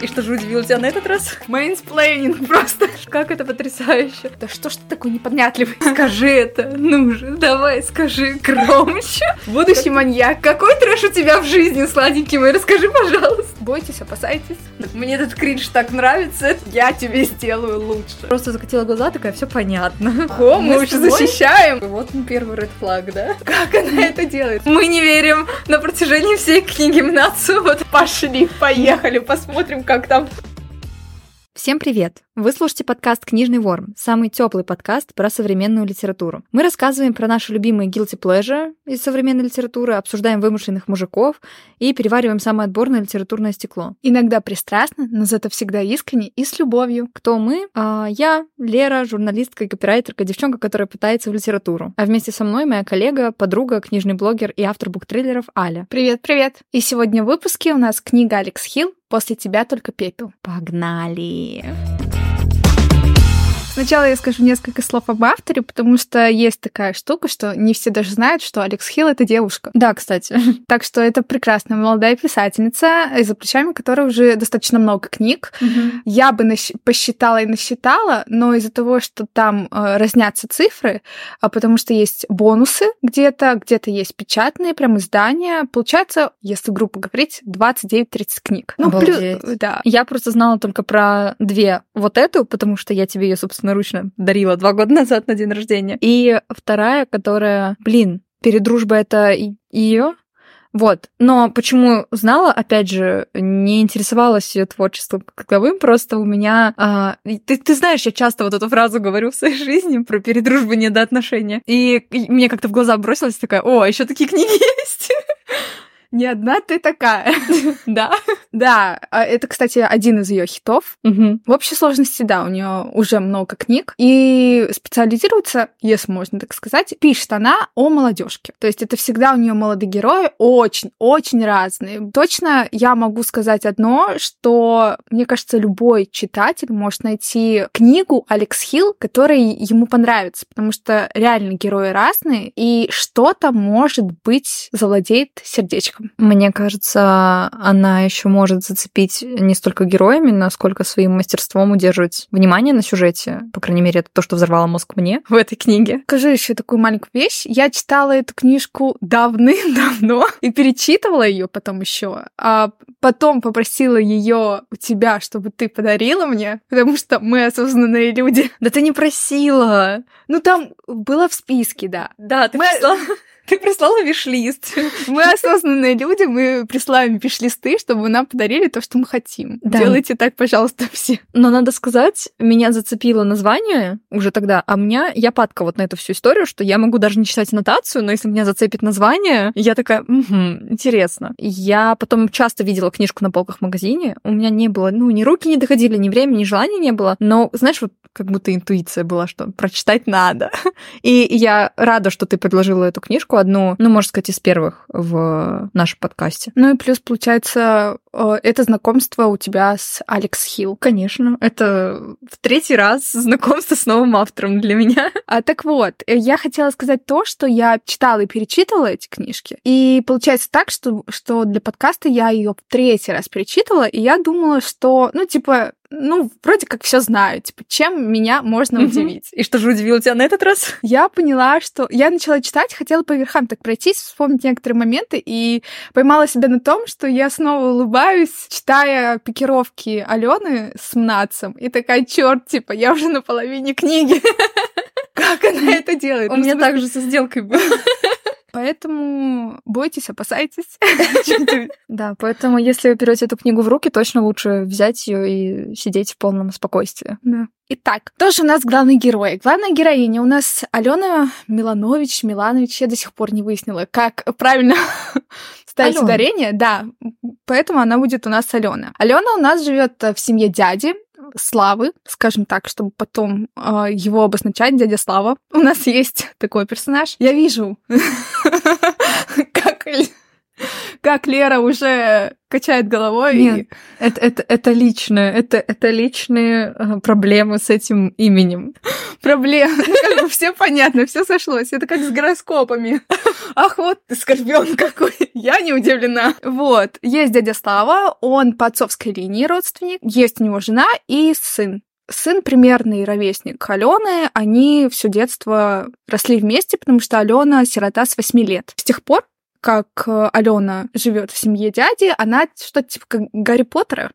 И что же удивило тебя на этот раз? Mansplaining просто. Как это потрясающе. Да что ж ты такой непонятливый? Скажи это, ну же, давай скажи громче. Будущий маньяк, какой трэш у тебя в жизни, сладенький мой? Расскажи, пожалуйста. Бойтесь, опасайтесь. Мне этот кринж так нравится, я тебе сделаю лучше. Просто закатила глаза, такая, все понятно. О, мы, уже защищаем. Вот он первый red flag, да? Как она это делает? Мы не верим на протяжении всей книги в нацию. Вот пошли, поехали, посмотрим, как там. Всем привет! Вы слушаете подкаст «Книжный ворм», самый теплый подкаст про современную литературу. Мы рассказываем про наши любимые guilty pleasure из современной литературы, обсуждаем вымышленных мужиков и перевариваем самое отборное литературное стекло. Иногда пристрастно, но зато всегда искренне и с любовью. Кто мы? А, я, Лера, журналистка и копирайтерка, девчонка, которая пытается в литературу. А вместе со мной моя коллега, подруга, книжный блогер и автор буктриллеров Аля. Привет, привет! И сегодня в выпуске у нас книга Алекс Хилл «После тебя только пепел». Погнали! Сначала я скажу несколько слов об авторе, потому что есть такая штука, что не все даже знают, что Алекс Хилл — это девушка. Да, кстати. Так что это прекрасная молодая писательница, за плечами которой уже достаточно много книг. Угу. Я бы нащ- посчитала и насчитала, но из-за того, что там э, разнятся цифры, а потому что есть бонусы где-то, где-то есть печатные прям издания, получается, если грубо говорить, 29-30 книг. Ну, Обалдеть. плюс, да. Я просто знала только про две. Вот эту, потому что я тебе ее, собственно, собственноручно дарила два года назад на день рождения. И вторая, которая, блин, передружба это ее. Вот. Но почему знала, опять же, не интересовалась ее творчеством каковым, просто у меня... А, ты, ты знаешь, я часто вот эту фразу говорю в своей жизни про передружбу недоотношения. И, и мне как-то в глаза бросилась такая, о, а еще такие книги есть не одна ты такая. Да? Да, а это, кстати, один из ее хитов. В общей сложности, да, у нее уже много книг. И специализируется, если можно так сказать, пишет она о молодежке. То есть это всегда у нее молодые герои очень-очень разные. Точно я могу сказать одно, что, мне кажется, любой читатель может найти книгу Алекс Хилл, которая ему понравится, потому что реально герои разные, и что-то, может быть, завладеет сердечком Мне кажется, она еще может зацепить не столько героями, насколько своим мастерством удерживать внимание на сюжете. По крайней мере, это то, что взорвало мозг мне в этой книге. Скажи еще такую маленькую вещь. Я читала эту книжку давным-давно и перечитывала ее потом еще, а потом попросила ее у тебя, чтобы ты подарила мне, потому что мы осознанные люди. Да ты не просила. Ну там было в списке, да. Да, ты мы... прислала. Ты прислала виш-лист. Мы осознанные люди, мы присылаем виш-листы, чтобы нам подарили то, что мы хотим. Да. Делайте так, пожалуйста, все. Но надо сказать, меня зацепило название уже тогда, а меня, я падка вот на эту всю историю, что я могу даже не читать аннотацию, но если меня зацепит название, я такая, угу, интересно. Я потом часто видела книжку на полках в магазине, у меня не было, ну, ни руки не доходили, ни времени, ни желания не было, но, знаешь, вот как будто интуиция была, что прочитать надо. И я рада, что ты предложила эту книжку, одну, ну, можно сказать, из первых в нашем подкасте. Ну и плюс, получается, э, это знакомство у тебя с Алекс Хилл. Конечно, это в третий раз знакомство с новым автором для меня. А, так вот, э, я хотела сказать то, что я читала и перечитывала эти книжки. И получается так, что, что для подкаста я ее в третий раз перечитывала, и я думала, что, ну, типа, ну, вроде как все знаю, типа, чем меня можно удивить. И что же удивило тебя на этот раз? Я поняла, что я начала читать, хотела по верхам так пройтись, вспомнить некоторые моменты, и поймала себя на том, что я снова улыбаюсь, читая пикировки Алены с Мнацем, и такая, черт, типа, я уже на половине книги. Как она это делает? У меня также со сделкой было. Поэтому бойтесь, опасайтесь. Да, поэтому если вы берете эту книгу в руки, точно лучше взять ее и сидеть в полном спокойствии. Да. Итак, кто же у нас главный герой? Главная героиня у нас Алена Миланович, Миланович. Я до сих пор не выяснила, как правильно ставить Алена. ударение. Да, поэтому она будет у нас Алена. Алена у нас живет в семье дяди, Славы, скажем так, чтобы потом э, его обозначать, дядя Слава. У нас есть такой персонаж. Я вижу, как как Лера уже качает головой. Нет, и... это, это, это личное, это, это личные э, проблемы с этим именем. Проблемы, ну, как бы все понятно, все сошлось. Это как с гороскопами. Ах, вот ты скорпион какой. Я не удивлена. Вот, есть дядя Слава, он по отцовской линии родственник, есть у него жена и сын. Сын примерный ровесник Алены, они все детство росли вместе, потому что Алена сирота с 8 лет. С тех пор как э, Алена живет в семье дяди, она что-то типа как Гарри Поттера.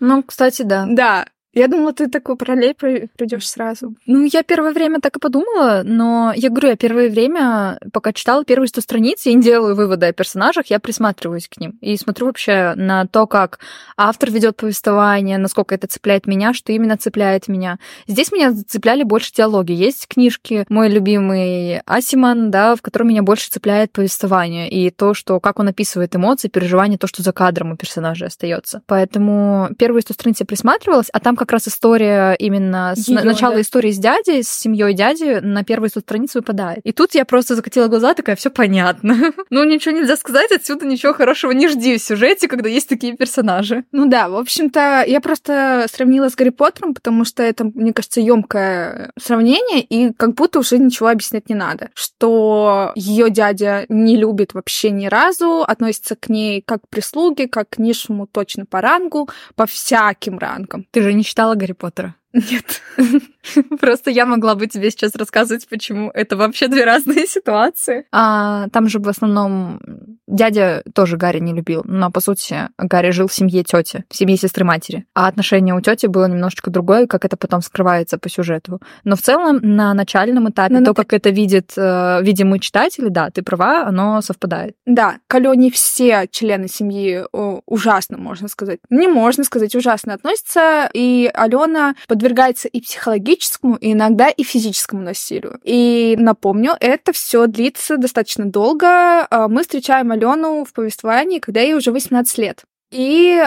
Ну, кстати, да. Да, я думала, ты такой параллель придешь сразу. Ну, я первое время так и подумала, но я говорю, я первое время, пока читала первые сто страниц, я не делаю выводы о персонажах, я присматриваюсь к ним и смотрю вообще на то, как автор ведет повествование, насколько это цепляет меня, что именно цепляет меня. Здесь меня цепляли больше диалоги. Есть книжки, мой любимый Асиман, да, в котором меня больше цепляет повествование и то, что как он описывает эмоции, переживания, то, что за кадром у персонажа остается. Поэтому первые сто страниц я присматривалась, а там как раз история именно с Её, начала да. истории с дядей, с семьей дяди на первой странице выпадает. И тут я просто закатила глаза, такая, все понятно. ну, ничего нельзя сказать, отсюда ничего хорошего не жди в сюжете, когда есть такие персонажи. Ну да, в общем-то, я просто сравнила с Гарри Поттером, потому что это, мне кажется, емкое сравнение, и как будто уже ничего объяснять не надо. Что ее дядя не любит вообще ни разу, относится к ней как к прислуге, как к низшему точно по рангу, по всяким рангам. Ты же не читала Гарри Поттера? Нет. Просто я могла бы тебе сейчас рассказывать, почему это вообще две разные ситуации. А там же в основном дядя тоже Гарри не любил, но по сути Гарри жил в семье тети, в семье сестры матери. А отношение у тети было немножечко другое, как это потом скрывается по сюжету. Но в целом на начальном этапе, но, то, как это видит, э, видим мы читатели, да, ты права, оно совпадает. Да, не все члены семьи ужасно, можно сказать. Не можно сказать, ужасно относятся, и Алена подвергается и психологическому, и иногда и физическому насилию. И напомню, это все длится достаточно долго. А, мы встречаем Алену в повествовании, когда ей уже 18 лет. И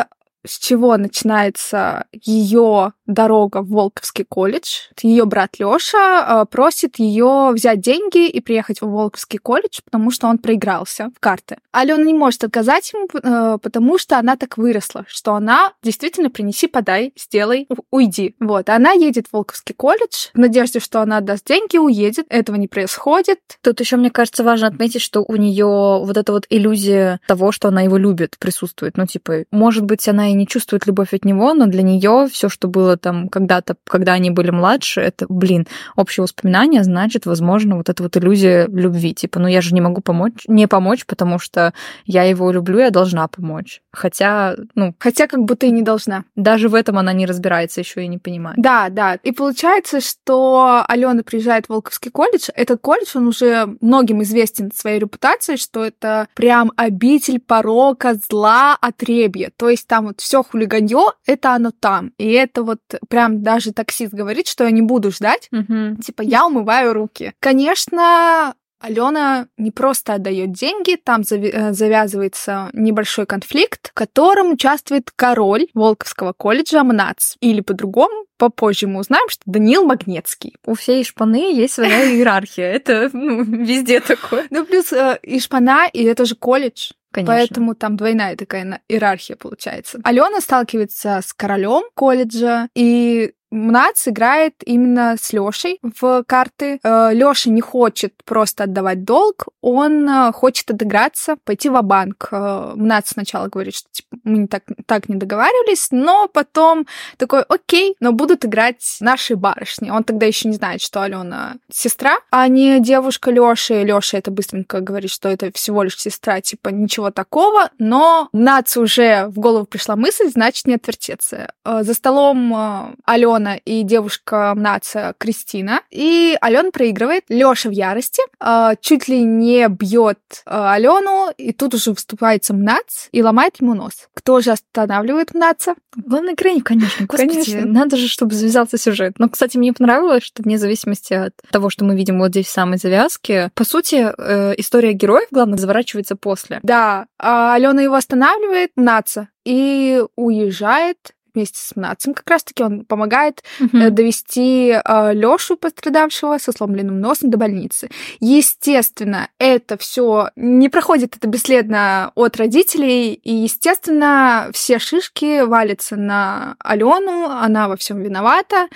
с чего начинается ее дорога в Волковский колледж. Ее брат Лёша просит ее взять деньги и приехать в Волковский колледж, потому что он проигрался в карты. Алена не может отказать ему, э, потому что она так выросла, что она действительно принеси, подай, сделай, уйди. Вот, она едет в Волковский колледж в надежде, что она отдаст деньги, уедет. Этого не происходит. Тут еще, мне кажется, важно отметить, что у нее вот эта вот иллюзия того, что она его любит, присутствует. Ну, типа, может быть, она и не чувствует любовь от него, но для нее все, что было там когда-то, когда они были младше, это, блин, общее воспоминание, значит, возможно, вот эта вот иллюзия любви. Типа, ну я же не могу помочь, не помочь, потому что я его люблю, я должна помочь. Хотя, ну... Хотя как будто и не должна. Даже в этом она не разбирается еще и не понимает. Да, да. И получается, что Алена приезжает в Волковский колледж. Этот колледж, он уже многим известен своей репутацией, что это прям обитель порока, зла, отребья. То есть там вот все хулиганье, это оно там. И это вот прям даже таксист говорит, что я не буду ждать. Угу. Типа, я умываю руки. Конечно, Алена не просто отдает деньги, там э, завязывается небольшой конфликт, в котором участвует король Волковского колледжа Амнац. Или по-другому, попозже мы узнаем, что Даниил Магнетский. У всей шпаны есть своя иерархия. Это ну, везде такое. Ну, плюс э, и шпана, и это же колледж. Конечно. Поэтому там двойная такая иерархия получается. Алена сталкивается с королем колледжа, и Мнац играет именно с Лёшей в карты. Э, Лёша не хочет просто отдавать долг, он э, хочет отыграться, пойти в банк э, Мнац сначала говорит, что типа, мы не так, так не договаривались, но потом такой, окей, но будут играть наши барышни. Он тогда еще не знает, что Алена сестра, а не девушка Лёши. Лёша это быстренько говорит, что это всего лишь сестра, типа ничего такого, но Мнац уже в голову пришла мысль, значит не отвертеться. За столом Алена Алена и девушка Наца Кристина. И Алена проигрывает. Лёша в ярости. Э, чуть ли не бьет э, Алену. И тут уже вступается Мнац и ломает ему нос. Кто же останавливает Мнаца? Главный героиня, конечно. Господи, конечно. надо же, чтобы завязался сюжет. Но, кстати, мне понравилось, что вне зависимости от того, что мы видим вот здесь в самой завязке, по сути, э, история героев, главное, заворачивается после. Да, а Алена его останавливает, Наца, и уезжает вместе с Мнацем как раз-таки. Он помогает mm-hmm. довести э, Лёшу, пострадавшего со сломленным носом, до больницы. Естественно, это все не проходит это бесследно от родителей, и, естественно, все шишки валятся на Алену, она во всем виновата.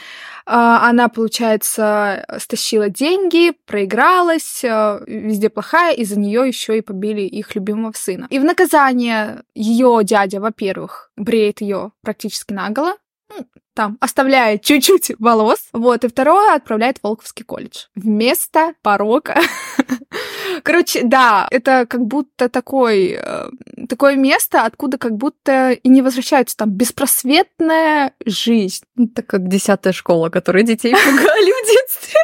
А, она, получается, стащила деньги, проигралась, э, везде плохая, из-за нее еще и побили их любимого сына. И в наказание ее дядя, во-первых, бреет ее практически наголо, ну, там оставляет чуть-чуть волос, вот, и второе отправляет в Волковский колледж вместо порока. Короче, да, это как будто такой, э, такое место, откуда как будто и не возвращаются там беспросветная жизнь. Это как десятая школа, которая детей пугали в детстве.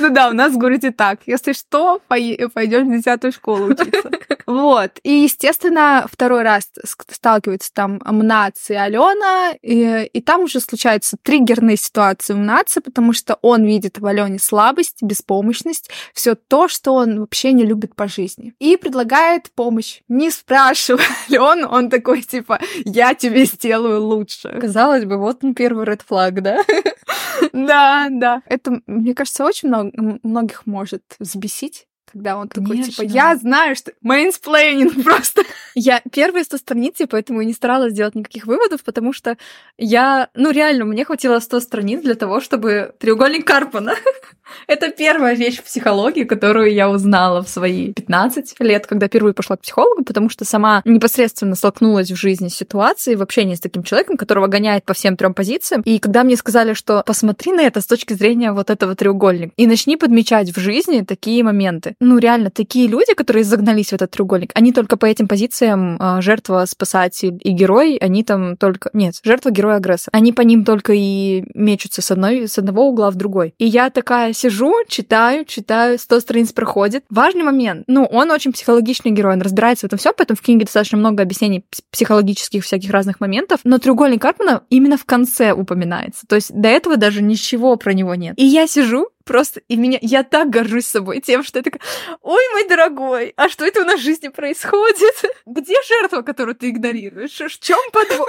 Ну да, у нас в городе так. Если что, пойдешь в десятую школу учиться. Вот. И, естественно, второй раз сталкиваются там Мнац и Алена, и, и там уже случаются триггерные ситуации у Мнаца, потому что он видит в Алене слабость, беспомощность, все то, что он вообще не любит по жизни. И предлагает помощь. Не спрашивая Алену, он такой, типа, я тебе сделаю лучше. Казалось бы, вот он первый red flag, да? Да, да. Это, мне кажется, очень много, многих может взбесить когда он Конечно. такой, типа, я знаю, что... Mansplaining просто. Я первые 100 страниц, и поэтому и не старалась делать никаких выводов, потому что я... Ну, реально, мне хватило 100 страниц для того, чтобы треугольник Карпмана. Это первая вещь в психологии, которую я узнала в свои 15 лет, когда впервые пошла к психологу, потому что сама непосредственно столкнулась в жизни с ситуацией, в общении с таким человеком, которого гоняет по всем трем позициям. И когда мне сказали, что посмотри на это с точки зрения вот этого треугольника и начни подмечать в жизни такие моменты, ну, реально, такие люди, которые загнались в этот треугольник, они только по этим позициям а, жертва, спасатель и герой, они там только... Нет, жертва, герой, агрессор. Они по ним только и мечутся с, одной, с одного угла в другой. И я такая сижу, читаю, читаю, 100 страниц проходит. Важный момент. Ну, он очень психологичный герой, он разбирается в этом все, поэтому в книге достаточно много объяснений психологических всяких разных моментов. Но треугольник Карпмана именно в конце упоминается. То есть до этого даже ничего про него нет. И я сижу, просто, и меня, я так горжусь собой тем, что я такая, ой, мой дорогой, а что это у нас в жизни происходит? Где жертва, которую ты игнорируешь? В чем подвох?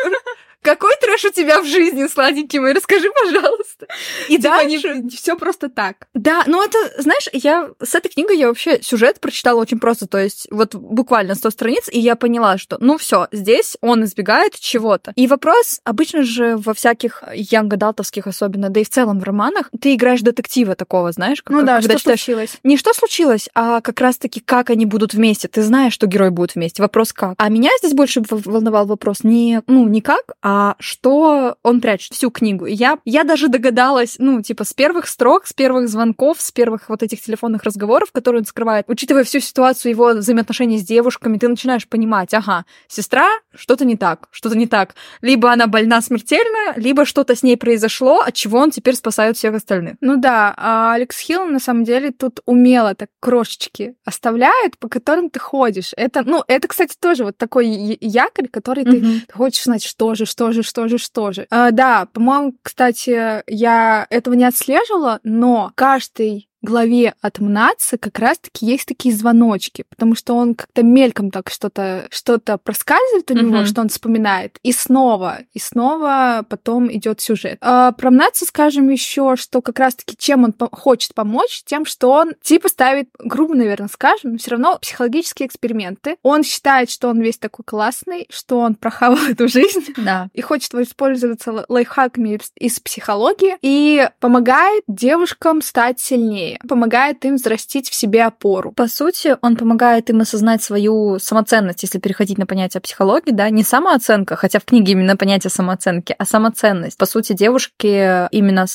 Какой трэш у тебя в жизни, сладенький мой? Расскажи, пожалуйста. И типа дальше... не, все просто так. Да, ну это, знаешь, я с этой книгой я вообще сюжет прочитала очень просто, то есть вот буквально 100 страниц, и я поняла, что, ну все, здесь он избегает чего-то. И вопрос, обычно же во всяких янг-адалтовских особенно, да и в целом в романах, ты играешь детектива такого, знаешь? Как, ну да, что читаешь... случилось? Не что случилось, а как раз-таки как они будут вместе. Ты знаешь, что герой будет вместе. Вопрос как. А меня здесь больше волновал вопрос не, ну, не как, а а что он прячет всю книгу. И я, я даже догадалась, ну, типа, с первых строк, с первых звонков, с первых вот этих телефонных разговоров, которые он скрывает, учитывая всю ситуацию его взаимоотношений с девушками, ты начинаешь понимать, ага, сестра, что-то не так, что-то не так. Либо она больна смертельно, либо что-то с ней произошло, от чего он теперь спасает всех остальных. Ну да, а Алекс Хилл на самом деле тут умело так крошечки оставляет, по которым ты ходишь. Это, ну, это, кстати, тоже вот такой якорь, который mm-hmm. ты, ты хочешь знать, что же, что же, что же, что же. А, да, по-моему, кстати, я этого не отслеживала, но каждый главе от Мнаца как раз-таки есть такие звоночки, потому что он как-то мельком так что-то что-то проскальзывает у него, uh-huh. что он вспоминает, и снова, и снова потом идет сюжет. А, про Мнаца скажем еще, что как раз-таки чем он по- хочет помочь, тем, что он типа ставит, грубо, наверное, скажем, все равно психологические эксперименты. Он считает, что он весь такой классный, что он прохавал эту жизнь, да. и хочет воспользоваться лайфхаками из психологии и помогает девушкам стать сильнее сильнее, помогает им взрастить в себе опору. По сути, он помогает им осознать свою самоценность, если переходить на понятие психологии, да, не самооценка, хотя в книге именно понятие самооценки, а самоценность. По сути, девушки именно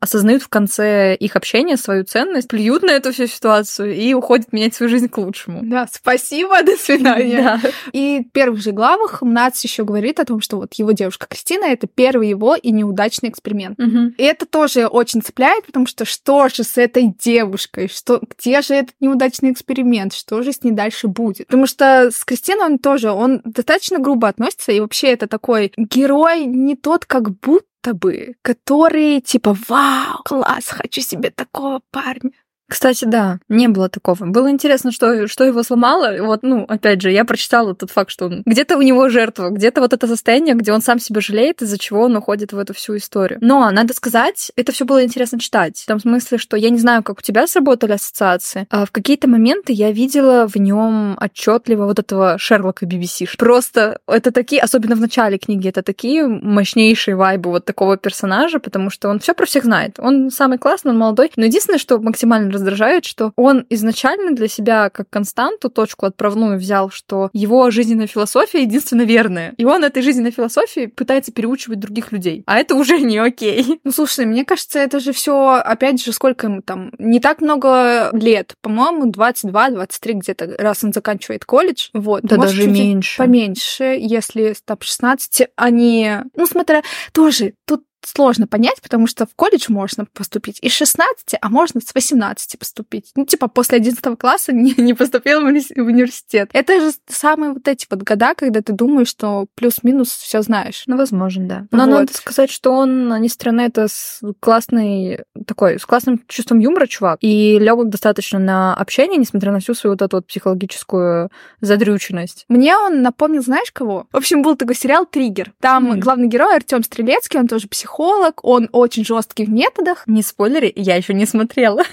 осознают в конце их общения свою ценность, плюют на эту всю ситуацию и уходят менять свою жизнь к лучшему. Да, спасибо, до свидания. Да. И в первых же главах Мнац еще говорит о том, что вот его девушка Кристина это первый его и неудачный эксперимент. Угу. И это тоже очень цепляет, потому что что же с этой девушкой, что, где же этот неудачный эксперимент, что же с ней дальше будет. Потому что с Кристиной он тоже, он достаточно грубо относится, и вообще это такой герой не тот, как будто бы, который типа, вау, класс, хочу себе такого парня. Кстати, да, не было такого. Было интересно, что, что его сломало. Вот, ну, опять же, я прочитала тот факт, что он... где-то у него жертва, где-то вот это состояние, где он сам себя жалеет, из-за чего он уходит в эту всю историю. Но, надо сказать, это все было интересно читать. В том смысле, что я не знаю, как у тебя сработали ассоциации, а в какие-то моменты я видела в нем отчетливо вот этого Шерлока BBC. Просто это такие, особенно в начале книги, это такие мощнейшие вайбы вот такого персонажа, потому что он все про всех знает. Он самый классный, он молодой. Но единственное, что максимально раздражает, что он изначально для себя как константу, точку отправную взял, что его жизненная философия единственно верная. И он этой жизненной философии пытается переучивать других людей. А это уже не окей. Ну, слушай, мне кажется, это же все, опять же, сколько ему там? Не так много лет. По-моему, 22-23 где-то, раз он заканчивает колледж. Вот. Да Может, даже меньше. Поменьше, если там 16, они... Ну, смотря... Тоже, тут сложно понять, потому что в колледж можно поступить из 16, а можно с 18 поступить. Ну, типа, после 11 класса не, не поступил в университет. Это же самые вот эти вот года, когда ты думаешь, что плюс-минус все знаешь. Ну, возможно, да. Но вот. надо сказать, что он, несмотря на это, с классный такой, с классным чувством юмора чувак, и легок достаточно на общение, несмотря на всю свою вот эту вот психологическую задрюченность. Мне он напомнил, знаешь кого? В общем, был такой сериал «Триггер». Там mm. главный герой Артем Стрелецкий, он тоже психолог, психолог, он очень жесткий в методах. Не спойлери, я еще не смотрела.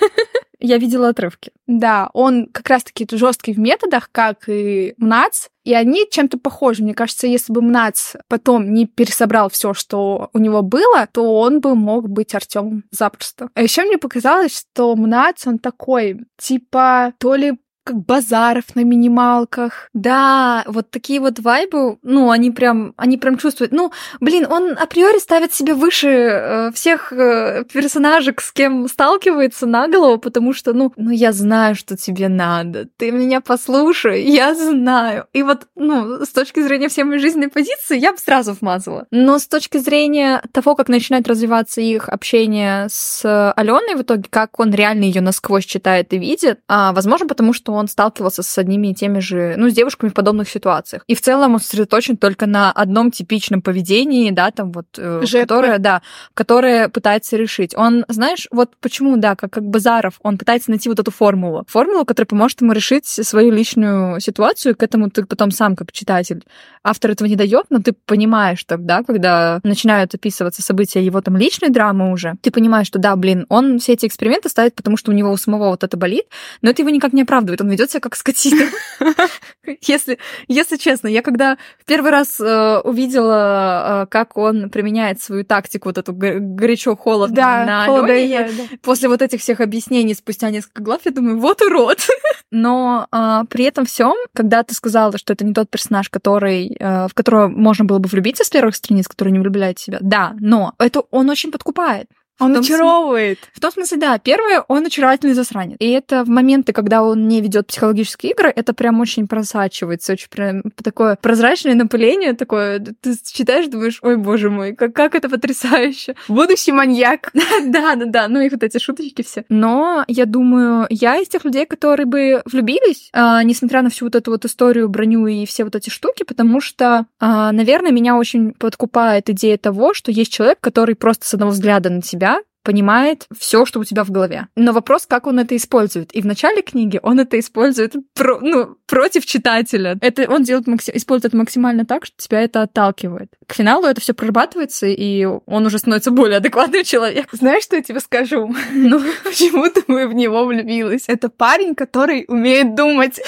Я видела отрывки. Да, он как раз-таки жесткий в методах, как и МНАЦ, и они чем-то похожи. Мне кажется, если бы МНАЦ потом не пересобрал все, что у него было, то он бы мог быть Артемом запросто. А еще мне показалось, что МНАЦ, он такой, типа, то ли как базаров на минималках. Да, вот такие вот вайбы, ну, они прям, они прям чувствуют. Ну, блин, он априори ставит себя выше э, всех э, персонажей, с кем сталкивается на голову, потому что, ну, ну, я знаю, что тебе надо. Ты меня послушай, я знаю. И вот, ну, с точки зрения всей моей жизненной позиции, я бы сразу вмазала. Но с точки зрения того, как начинает развиваться их общение с Аленой в итоге, как он реально ее насквозь читает и видит, а, возможно, потому что сталкивался с одними и теми же, ну, с девушками в подобных ситуациях. И в целом он сосредоточен только на одном типичном поведении, да, там вот, э, которое, да, которое пытается решить. Он, знаешь, вот почему, да, как, как Базаров, он пытается найти вот эту формулу. Формулу, которая поможет ему решить свою личную ситуацию, к этому ты потом сам, как читатель, автор этого не дает, но ты понимаешь тогда, когда начинают описываться события его там личной драмы уже, ты понимаешь, что да, блин, он все эти эксперименты ставит, потому что у него у самого вот это болит, но это его никак не оправдывает он ведет себя как скотина. Если, если честно, я когда в первый раз э, увидела, э, как он применяет свою тактику, вот эту горячо-холодно да, на Алене, да. после вот этих всех объяснений спустя несколько глав, я думаю, вот урод. Но э, при этом всем, когда ты сказала, что это не тот персонаж, который, э, в которого можно было бы влюбиться с первых страниц, который не влюбляет себя, да, но это он очень подкупает. Он очаровывает. В том смысле, да. Первое, он очаровательный засранец. И это в моменты, когда он не ведет психологические игры, это прям очень просачивается, очень прям такое прозрачное напыление такое. Ты читаешь, думаешь, ой, боже мой, как, как это потрясающе. Будущий маньяк. да, да, да. Ну и вот эти шуточки все. Но я думаю, я из тех людей, которые бы влюбились, а, несмотря на всю вот эту вот историю, броню и все вот эти штуки, потому что, а, наверное, меня очень подкупает идея того, что есть человек, который просто с одного взгляда на тебя понимает все, что у тебя в голове. Но вопрос, как он это использует. И в начале книги он это использует про, ну, против читателя. Это он делает максим, использует максимально так, что тебя это отталкивает. К финалу это все прорабатывается, и он уже становится более адекватным человеком. Знаешь, что я тебе скажу? Ну, почему-то мы в него влюбилась. Это парень, который умеет думать.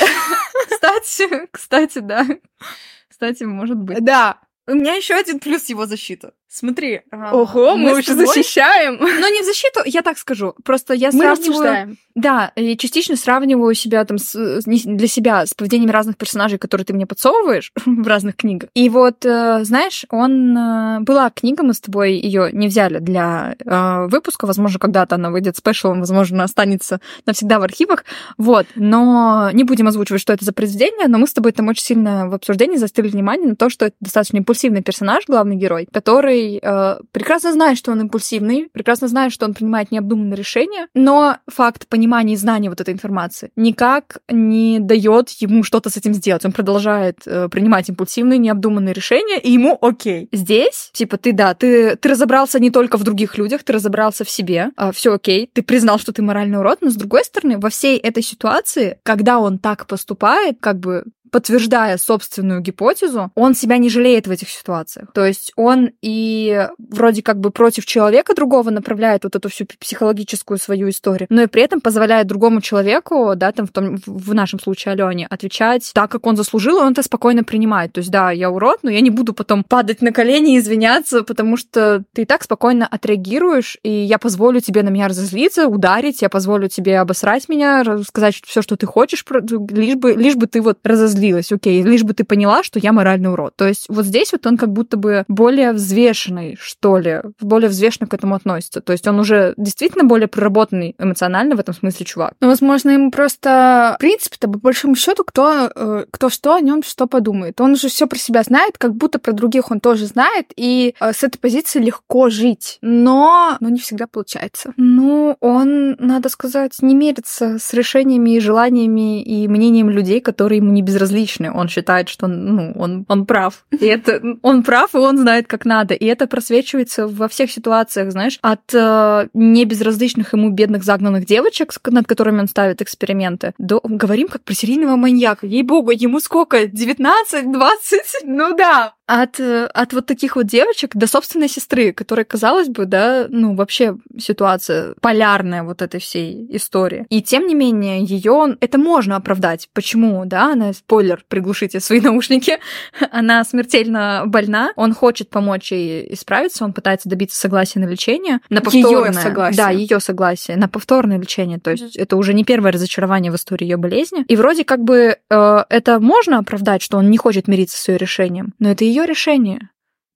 Кстати, кстати, да. Кстати, может быть. Да, у меня еще один плюс его защита. Смотри. Ого, мы, мы уже тобой... защищаем. Но не в защиту, я так скажу. Просто я сравниваю... Да, и частично сравниваю себя там с, для себя с поведением разных персонажей, которые ты мне подсовываешь в разных книгах. И вот, э, знаешь, он... Э, была книга, мы с тобой ее не взяли для э, выпуска. Возможно, когда-то она выйдет спешлом, возможно, останется навсегда в архивах. Вот. Но не будем озвучивать, что это за произведение, но мы с тобой там очень сильно в обсуждении заострили внимание на то, что это достаточно импульсивный персонаж, главный герой, который который э, прекрасно знает, что он импульсивный, прекрасно знает, что он принимает необдуманные решения, но факт понимания и знания вот этой информации никак не дает ему что-то с этим сделать. Он продолжает э, принимать импульсивные, необдуманные решения, и ему окей. Здесь, типа, ты, да, ты, ты разобрался не только в других людях, ты разобрался в себе, э, все окей, ты признал, что ты моральный урод, но с другой стороны, во всей этой ситуации, когда он так поступает, как бы подтверждая собственную гипотезу, он себя не жалеет в этих ситуациях. То есть он и вроде как бы против человека другого направляет вот эту всю психологическую свою историю, но и при этом позволяет другому человеку, да, там в, том, в нашем случае Алене, отвечать так, как он заслужил, и он это спокойно принимает. То есть, да, я урод, но я не буду потом падать на колени и извиняться, потому что ты и так спокойно отреагируешь, и я позволю тебе на меня разозлиться, ударить, я позволю тебе обосрать меня, сказать все, что ты хочешь, лишь бы, лишь бы ты вот разозлился злилась, окей, лишь бы ты поняла, что я моральный урод. То есть вот здесь вот он как будто бы более взвешенный, что ли, более взвешенно к этому относится. То есть он уже действительно более проработанный эмоционально в этом смысле чувак. Ну, возможно, ему просто, в принципе-то, по большому счету, кто, э, кто что о нем что подумает. Он уже все про себя знает, как будто про других он тоже знает, и э, с этой позиции легко жить. Но, но не всегда получается. Ну, он, надо сказать, не мерится с решениями и желаниями и мнением людей, которые ему не безразличны безразличный. Он считает, что ну, он, он прав. И это он прав, и он знает, как надо. И это просвечивается во всех ситуациях, знаешь, от э, небезразличных ему бедных загнанных девочек, над которыми он ставит эксперименты, до говорим как про серийного маньяка. Ей-богу, ему сколько? 19, 20? Ну да, от, э, от вот таких вот девочек до собственной сестры, которая, казалось бы, да, ну, вообще ситуация полярная вот этой всей истории. И тем не менее, ее это можно оправдать. Почему, да, она, спойлер, приглушите свои наушники, она смертельно больна, он хочет помочь ей исправиться, он пытается добиться согласия на лечение, на повторное, ее согласие. да, ее согласие, на повторное лечение, то есть это уже не первое разочарование в истории ее болезни. И вроде как бы э, это можно оправдать, что он не хочет мириться с ее решением, но это ее решение.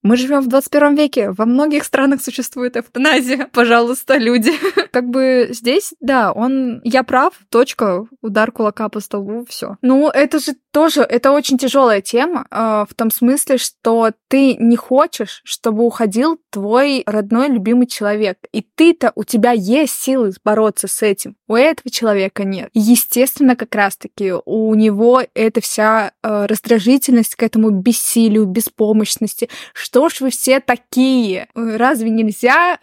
Мы живем в 21 веке, во многих странах существует эвтаназия. Пожалуйста, люди. Как бы здесь, да, он... Я прав, точка, удар кулака по столу, все. Ну, это же тоже, это очень тяжелая тема, э, в том смысле, что ты не хочешь, чтобы уходил твой родной любимый человек. И ты-то, у тебя есть силы бороться с этим. У этого человека нет. Естественно, как раз-таки у него эта вся э, раздражительность к этому бессилию, беспомощности. Что ж вы все такие? Разве нельзя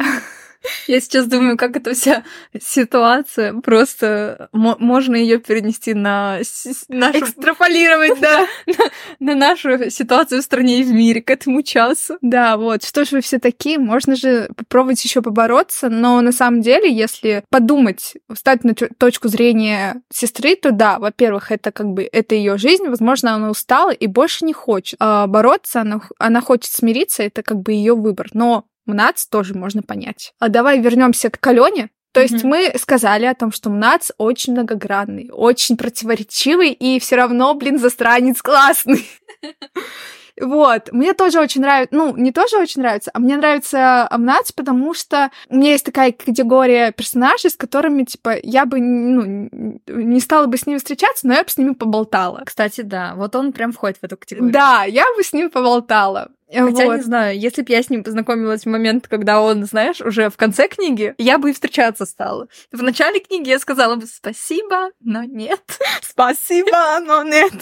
Я сейчас думаю, как эта вся ситуация просто можно ее перенести на нашу... экстраполировать, да, на, нашу ситуацию в стране и в мире к этому часу. Да, вот. Что ж вы все такие? Можно же попробовать еще побороться, но на самом деле, если подумать, встать на точку зрения сестры, то да, во-первых, это как бы это ее жизнь, возможно, она устала и больше не хочет а бороться, она, она хочет смириться, это как бы ее выбор. Но МНАЦ тоже можно понять. А давай вернемся к Алене. То есть mm-hmm. мы сказали о том, что МНАЦ очень многогранный, очень противоречивый и все равно, блин, застранец классный. Вот, мне тоже очень нравится, ну, не тоже очень нравится, а мне нравится Амнац, потому что у меня есть такая категория персонажей, с которыми, типа, я бы, ну, не стала бы с ними встречаться, но я бы с ними поболтала. Кстати, да, вот он прям входит в эту категорию. Да, я бы с ним поболтала. Хотя, вот. не знаю, если бы я с ним познакомилась в момент, когда он, знаешь, уже в конце книги, я бы и встречаться стала. В начале книги я сказала бы спасибо, но нет. Спасибо, но нет.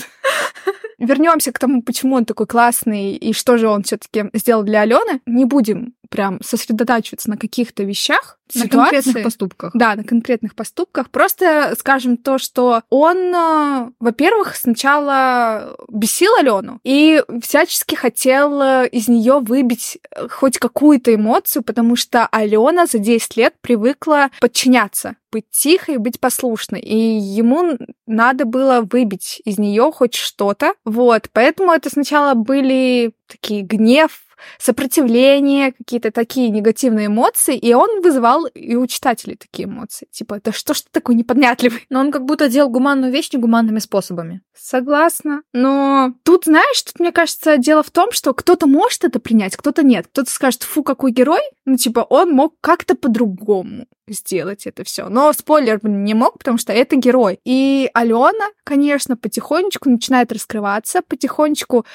Вернемся к тому, почему он такой классный и что же он все-таки сделал для Алены. Не будем прям сосредотачиваться на каких-то вещах, на ситуации. конкретных поступках. Да, на конкретных поступках. Просто скажем то, что он, э, во-первых, сначала бесил Алену и всячески хотел э, из нее выбить э, хоть какую-то эмоцию, потому что Алена за 10 лет привыкла подчиняться быть тихой, быть послушной. И ему надо было выбить из нее хоть что-то. Вот. Поэтому это сначала были такие гнев, сопротивление, какие-то такие негативные эмоции, и он вызывал и у читателей такие эмоции. Типа, это что ж ты такой непонятливый? Но он как будто делал гуманную вещь негуманными способами. Согласна. Но тут, знаешь, тут, мне кажется, дело в том, что кто-то может это принять, кто-то нет. Кто-то скажет, фу, какой герой. Ну, типа, он мог как-то по-другому сделать это все. Но спойлер не мог, потому что это герой. И Алена, конечно, потихонечку начинает раскрываться, потихонечку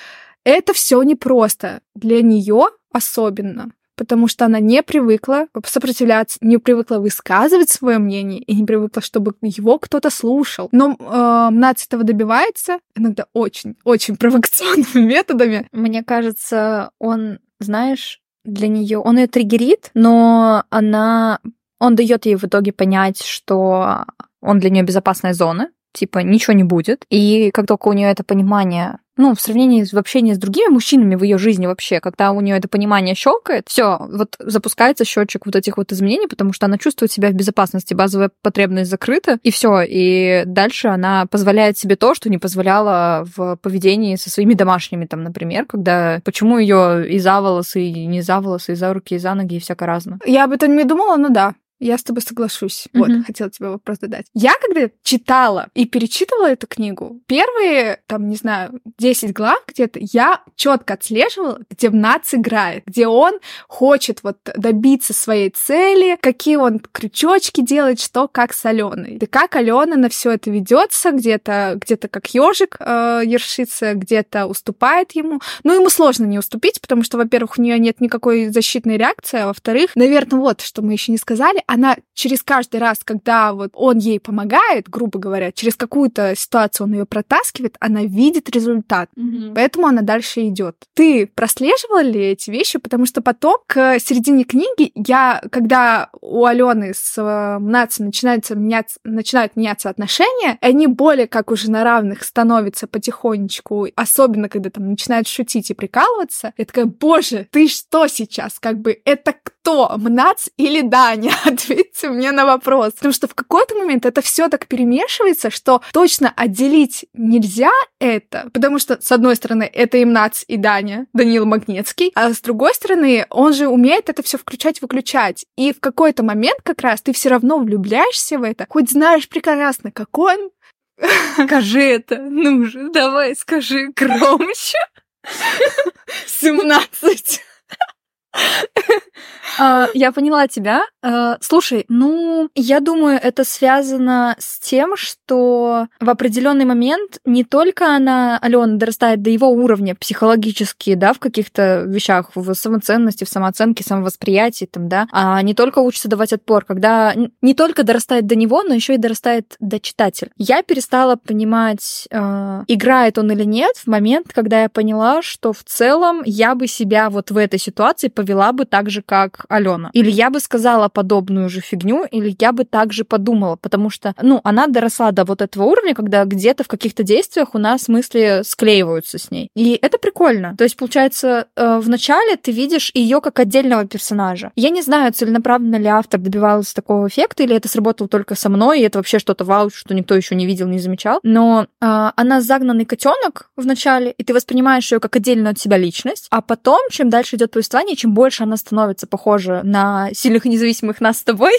Это все непросто. Для нее особенно потому что она не привыкла сопротивляться, не привыкла высказывать свое мнение и не привыкла, чтобы его кто-то слушал. Но э, Нац этого добивается иногда очень-очень провокационными методами. Мне кажется, он, знаешь, для нее он ее триггерит, но она он дает ей в итоге понять, что он для нее безопасная зона, типа ничего не будет. И как только у нее это понимание ну, в сравнении с, в общении с другими мужчинами в ее жизни вообще, когда у нее это понимание щелкает, все, вот запускается счетчик вот этих вот изменений, потому что она чувствует себя в безопасности, базовая потребность закрыта, и все. И дальше она позволяет себе то, что не позволяла в поведении со своими домашними, там, например, когда почему ее и за волосы, и не за волосы, и за руки, и за ноги, и всяко разно. Я об этом не думала, но да. Я с тобой соглашусь. Mm-hmm. Вот, хотела тебе вопрос задать. Я когда читала и перечитывала эту книгу, первые, там, не знаю, 10 глав где-то, я четко отслеживала, где Нац играет, где он хочет вот добиться своей цели, какие он крючочки делает, что как с Аленой. И как Алена на все это ведется, где-то где-то как ежик э, ершится, где-то уступает ему. Но ему сложно не уступить, потому что, во-первых, у нее нет никакой защитной реакции, а во-вторых, наверное, вот, что мы еще не сказали, она через каждый раз, когда вот он ей помогает, грубо говоря, через какую-то ситуацию он ее протаскивает, она видит результат. Mm-hmm. Поэтому она дальше идет. Ты прослеживала ли эти вещи? Потому что потом, к середине книги, я, когда у Алены с э, Наци начинаются меняться, начинают меняться отношения, они более как уже на равных становятся потихонечку, особенно когда там начинают шутить и прикалываться, я такая, боже, ты что сейчас? Как бы это кто? кто, Мнац или Даня? Ответьте мне на вопрос. Потому что в какой-то момент это все так перемешивается, что точно отделить нельзя это, потому что, с одной стороны, это и Мнац, и Даня, Данил Магнецкий, а с другой стороны, он же умеет это все включать-выключать. И в какой-то момент как раз ты все равно влюбляешься в это, хоть знаешь прекрасно, какой он, Скажи это, ну же, давай, скажи громче. 17 я поняла тебя. А, слушай, ну, я думаю, это связано с тем, что в определенный момент не только она, Алена, дорастает до его уровня психологически, да, в каких-то вещах, в самоценности, в самооценке, самовосприятии, там, да, а не только учится давать отпор, когда не только дорастает до него, но еще и дорастает до читателя. Я перестала понимать, э, играет он или нет, в момент, когда я поняла, что в целом я бы себя вот в этой ситуации повела бы так же, как Алена. Или я бы сказала подобную же фигню, или я бы так же подумала, потому что, ну, она доросла до вот этого уровня, когда где-то в каких-то действиях у нас мысли склеиваются с ней. И это прикольно. То есть, получается, э, вначале ты видишь ее как отдельного персонажа. Я не знаю, целенаправленно ли автор добивался такого эффекта, или это сработало только со мной, и это вообще что-то вау, что никто еще не видел, не замечал. Но э, она загнанный котенок в начале, и ты воспринимаешь ее как отдельную от себя личность, а потом, чем дальше идет повествование, чем больше она становится похожа на сильных и независимых нас с тобой,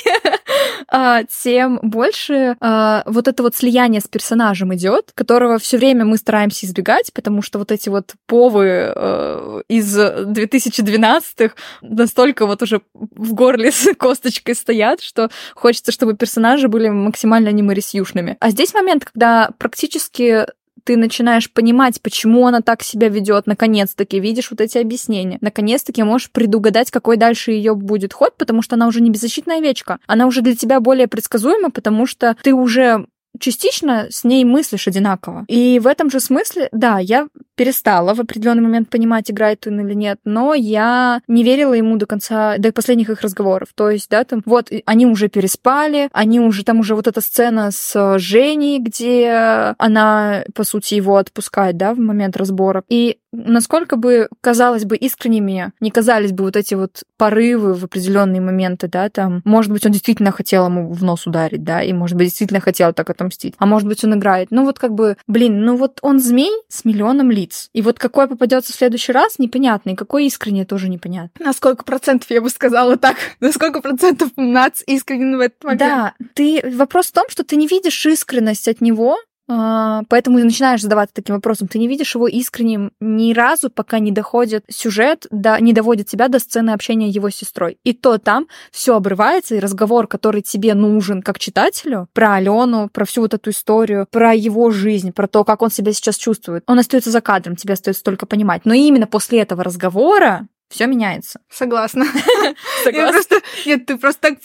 а, тем больше а, вот это вот слияние с персонажем идет, которого все время мы стараемся избегать, потому что вот эти вот повы э, из 2012-х настолько вот уже в горле с косточкой стоят, что хочется, чтобы персонажи были максимально не Морисьюшными. А здесь момент, когда практически ты начинаешь понимать, почему она так себя ведет, наконец-таки видишь вот эти объяснения. Наконец-таки можешь предугадать, какой дальше ее будет ход, потому что она уже не беззащитная овечка. Она уже для тебя более предсказуема, потому что ты уже частично с ней мыслишь одинаково. И в этом же смысле, да, я перестала в определенный момент понимать, играет он или нет, но я не верила ему до конца, до последних их разговоров. То есть, да, там, вот, они уже переспали, они уже, там уже вот эта сцена с Женей, где она, по сути, его отпускает, да, в момент разбора. И насколько бы, казалось бы, искренними не казались бы вот эти вот порывы в определенные моменты, да, там, может быть, он действительно хотел ему в нос ударить, да, и, может быть, действительно хотел так отомстить, а может быть, он играет. Ну, вот как бы, блин, ну вот он змей с миллионом лиц, лиц. И вот какой попадется в следующий раз, непонятно, и какой искренне тоже непонятно. На сколько процентов я бы сказала так? На сколько процентов нац искренен в этот момент? Да, ты... Вопрос в том, что ты не видишь искренность от него, поэтому начинаешь задаваться таким вопросом. Ты не видишь его искренним ни разу, пока не доходит сюжет, да, не доводит тебя до сцены общения его с сестрой. И то там все обрывается, и разговор, который тебе нужен как читателю, про Алену, про всю вот эту историю, про его жизнь, про то, как он себя сейчас чувствует, он остается за кадром, тебе остается только понимать. Но именно после этого разговора все меняется. Согласна. Согласна. Я просто... Нет, ты просто так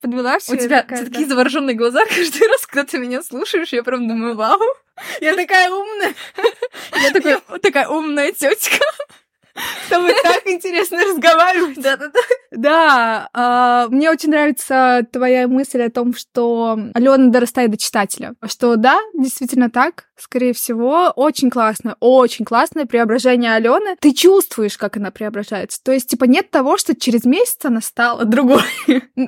подвела все. У тебя такие завороженные глаза каждый раз, когда ты меня слушаешь, я прям думаю, вау, я такая умная. Я такая умная тетка. Там и так интересно разговаривать. Да-да-да. Да, а, мне очень нравится твоя мысль о том, что Алена дорастает до читателя. Что да, действительно так, скорее всего, очень классно, очень классное преображение Алены. Ты чувствуешь, как она преображается. То есть, типа, нет того, что через месяц она стала другой.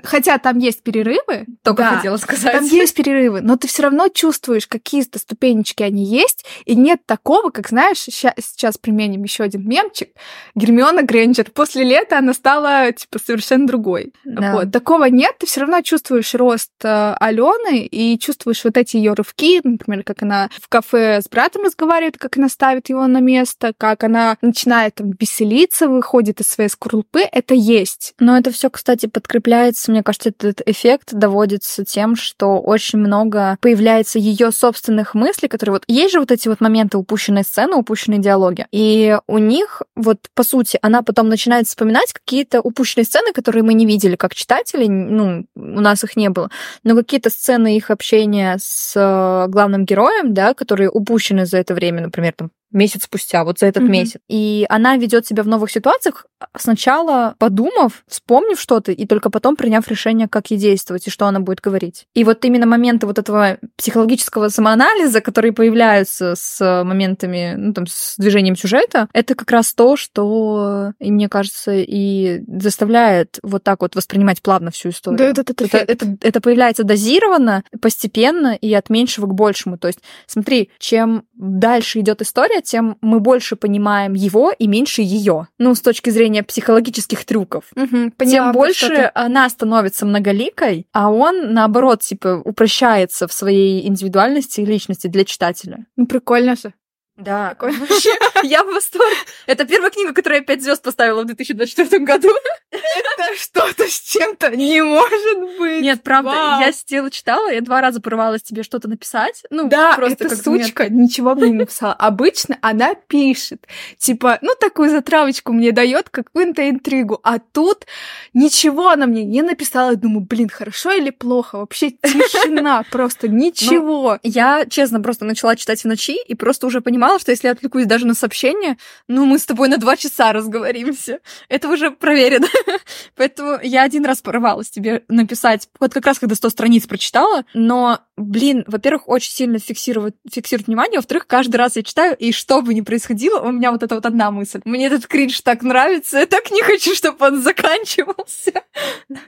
Хотя там есть перерывы. Только да, хотела сказать. Там есть перерывы, но ты все равно чувствуешь, какие-то ступенечки они есть, и нет такого, как, знаешь, сейчас применим еще один мемчик. Гермиона Грэнджер. После лета она стала, типа, совершенно другой. Да. Вот. Такого нет, ты все равно чувствуешь рост э, Алены и чувствуешь вот эти ее рывки, например, как она в кафе с братом разговаривает, как она ставит его на место, как она начинает там веселиться, выходит из своей скорлупы, это есть. Но это все, кстати, подкрепляется, мне кажется, этот эффект доводится тем, что очень много появляется ее собственных мыслей, которые вот есть же вот эти вот моменты упущенной сцены, упущенные диалоги, и у них вот по сути она потом начинает вспоминать какие-то упущенные сцены, которые мы не видели как читатели, ну у нас их не было, но какие-то сцены их общения с э, главным героем, да, которые упущены за это время, например, там месяц спустя, вот за этот mm-hmm. месяц. И она ведет себя в новых ситуациях, сначала подумав, вспомнив что-то, и только потом приняв решение, как ей действовать и что она будет говорить. И вот именно моменты вот этого психологического самоанализа, которые появляются с моментами, ну, там, с движением сюжета, это как раз то, что, и мне кажется, и заставляет вот так вот воспринимать плавно всю историю. Да, это, это, это, это, это появляется дозированно, постепенно и от меньшего к большему. То есть, смотри, чем дальше идет история, тем мы больше понимаем его и меньше ее. Ну, с точки зрения психологических трюков. Угу, тем больше она становится многоликой, а он, наоборот, типа, упрощается в своей индивидуальности и личности для читателя. Ну, прикольно же. Да, вообще, я в восторге. Это первая книга, которую я 5 звезд поставила в 2024 году. Это что-то с чем-то не может быть. Нет, правда, Вау. я сидела, читала, я два раза порывалась тебе что-то написать. Ну, да, просто эта сучка мне... ничего мне не написала. Обычно она пишет, типа, ну, такую затравочку мне дает, какую-то интригу. А тут ничего она мне не написала. Я думаю, блин, хорошо или плохо? Вообще тишина, просто ну, ничего. Я, честно, просто начала читать в ночи и просто уже понимала, понимала, что если я отвлекусь даже на сообщение, ну, мы с тобой на два часа разговоримся. Это уже проверено. Поэтому я один раз порывалась тебе написать, вот как раз когда 100 страниц прочитала, но, блин, во-первых, очень сильно фиксировать, фиксирует внимание, во-вторых, каждый раз я читаю, и что бы ни происходило, у меня вот это вот одна мысль. Мне этот кринж так нравится, я так не хочу, чтобы он заканчивался.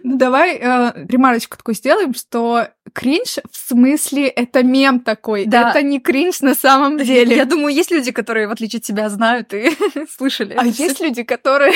Ну, давай э, ремарочку такую сделаем, что кринж в смысле это мем такой. Да. Это не кринж на самом деле. Я думаю, есть люди, которые, в отличие от тебя, знают и слышали. А есть люди, которые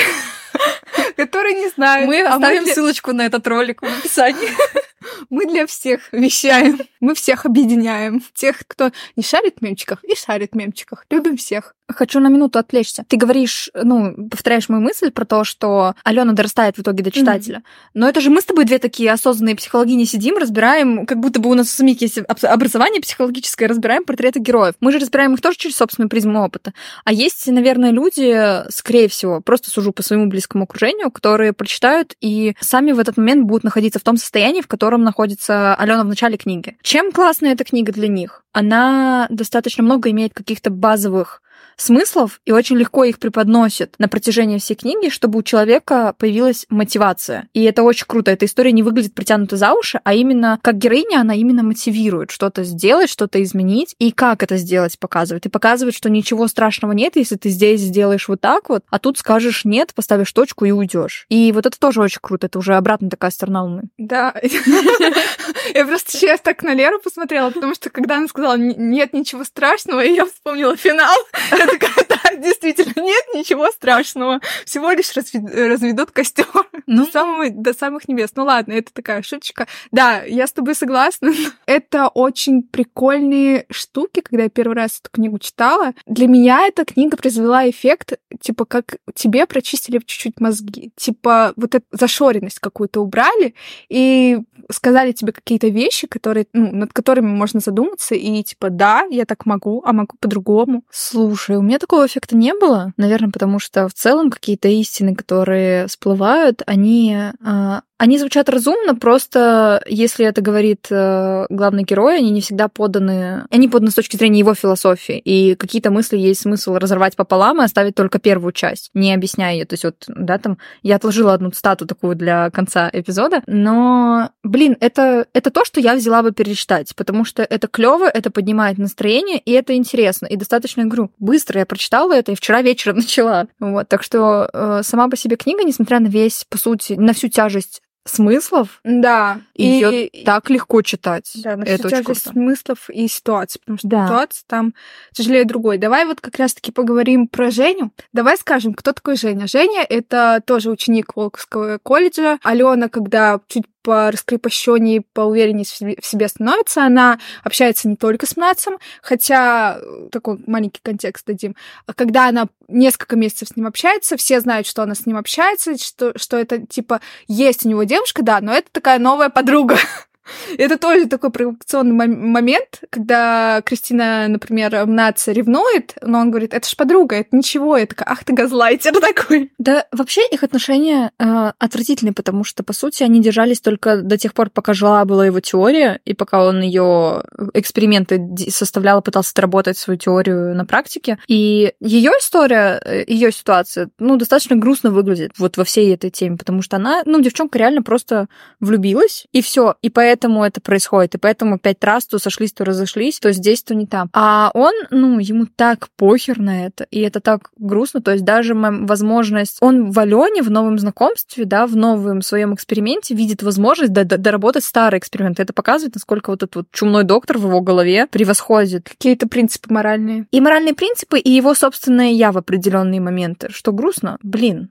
которые не знают. Мы а оставим ссылочку на этот ролик в описании. Мы для всех вещаем. Мы всех объединяем. Тех, кто не шарит в мемчиках и шарит в мемчиках. Любим всех. Хочу на минуту отвлечься. Ты говоришь, ну, повторяешь мою мысль про то, что Алена дорастает в итоге до читателя. Mm-hmm. Но это же мы с тобой две такие осознанные психологини сидим, разбираем, как будто бы у нас у самих есть образование психологическое, разбираем портреты героев. Мы же разбираем их тоже через собственную призму опыта. А есть, наверное, люди, скорее всего, просто сужу по своему близкому окружению, которые прочитают и сами в этот момент будут находиться в том состоянии, в котором находится Алена в начале книги. Чем классная эта книга для них? Она достаточно много имеет каких-то базовых смыслов и очень легко их преподносит на протяжении всей книги, чтобы у человека появилась мотивация. И это очень круто. Эта история не выглядит притянутой за уши, а именно как героиня она именно мотивирует что-то сделать, что-то изменить, и как это сделать показывает. И показывает, что ничего страшного нет, если ты здесь сделаешь вот так вот, а тут скажешь нет, поставишь точку и уйдешь. И вот это тоже очень круто. Это уже обратно такая сторона Луны. Да. Я просто сейчас так на Леру посмотрела, потому что когда она сказала нет ничего страшного, я вспомнила финал. Я такая, да, действительно, нет ничего страшного. Всего лишь разведут костер ну... до, самых, до самых небес. Ну ладно, это такая шуточка. Да, я с тобой согласна. это очень прикольные штуки, когда я первый раз эту книгу читала. Для меня эта книга произвела эффект, типа, как тебе прочистили чуть-чуть мозги. Типа, вот эту зашоренность какую-то убрали и сказали тебе какие-то вещи, которые, ну, над которыми можно задуматься, и типа, да, я так могу, а могу по-другому. Слушай, у меня такого эффекта не было, наверное, потому что в целом какие-то истины, которые всплывают, они а, они звучат разумно, просто если это говорит э, главный герой, они не всегда поданы... Они поданы с точки зрения его философии, и какие-то мысли есть смысл разорвать пополам и оставить только первую часть, не объясняя ее. То есть вот, да, там, я отложила одну стату такую для конца эпизода, но, блин, это, это то, что я взяла бы перечитать, потому что это клево, это поднимает настроение, и это интересно. И достаточно, говорю, быстро я прочитала это, и вчера вечером начала. Вот, так что э, сама по себе книга, несмотря на весь, по сути, на всю тяжесть смыслов. Да. Ее и... так легко читать. Да, но это очень круто. смыслов и ситуаций, потому что да. ситуация там тяжелее другой. Давай вот как раз-таки поговорим про Женю. Давай скажем, кто такой Женя. Женя — это тоже ученик Волковского колледжа. Алена, когда чуть по раскрепощеннее, по увереннее в себе становится. Она общается не только с Мнацем, хотя э, такой маленький контекст дадим. Когда она несколько месяцев с ним общается, все знают, что она с ним общается, что, что это, типа, есть у него девушка, да, но это такая новая подруга. Это тоже такой провокационный момент, когда Кристина, например, Наца ревнует, но он говорит, это ж подруга, это ничего, такая, ах ты газлайтер такой. Да, вообще их отношения э, отвратительные, потому что, по сути, они держались только до тех пор, пока жила была его теория, и пока он ее эксперименты составлял, пытался отработать свою теорию на практике. И ее история, э, ее ситуация, ну, достаточно грустно выглядит вот во всей этой теме, потому что она, ну, девчонка реально просто влюбилась, и все. И поэтому поэтому это происходит, и поэтому пять раз то сошлись, то разошлись, то здесь, то не там. А он, ну, ему так похер на это, и это так грустно, то есть даже возможность... Он в Алене, в новом знакомстве, да, в новом своем эксперименте видит возможность доработать старый эксперимент. Это показывает, насколько вот этот вот чумной доктор в его голове превосходит. Какие-то принципы моральные. И моральные принципы, и его собственное я в определенные моменты. Что грустно, блин,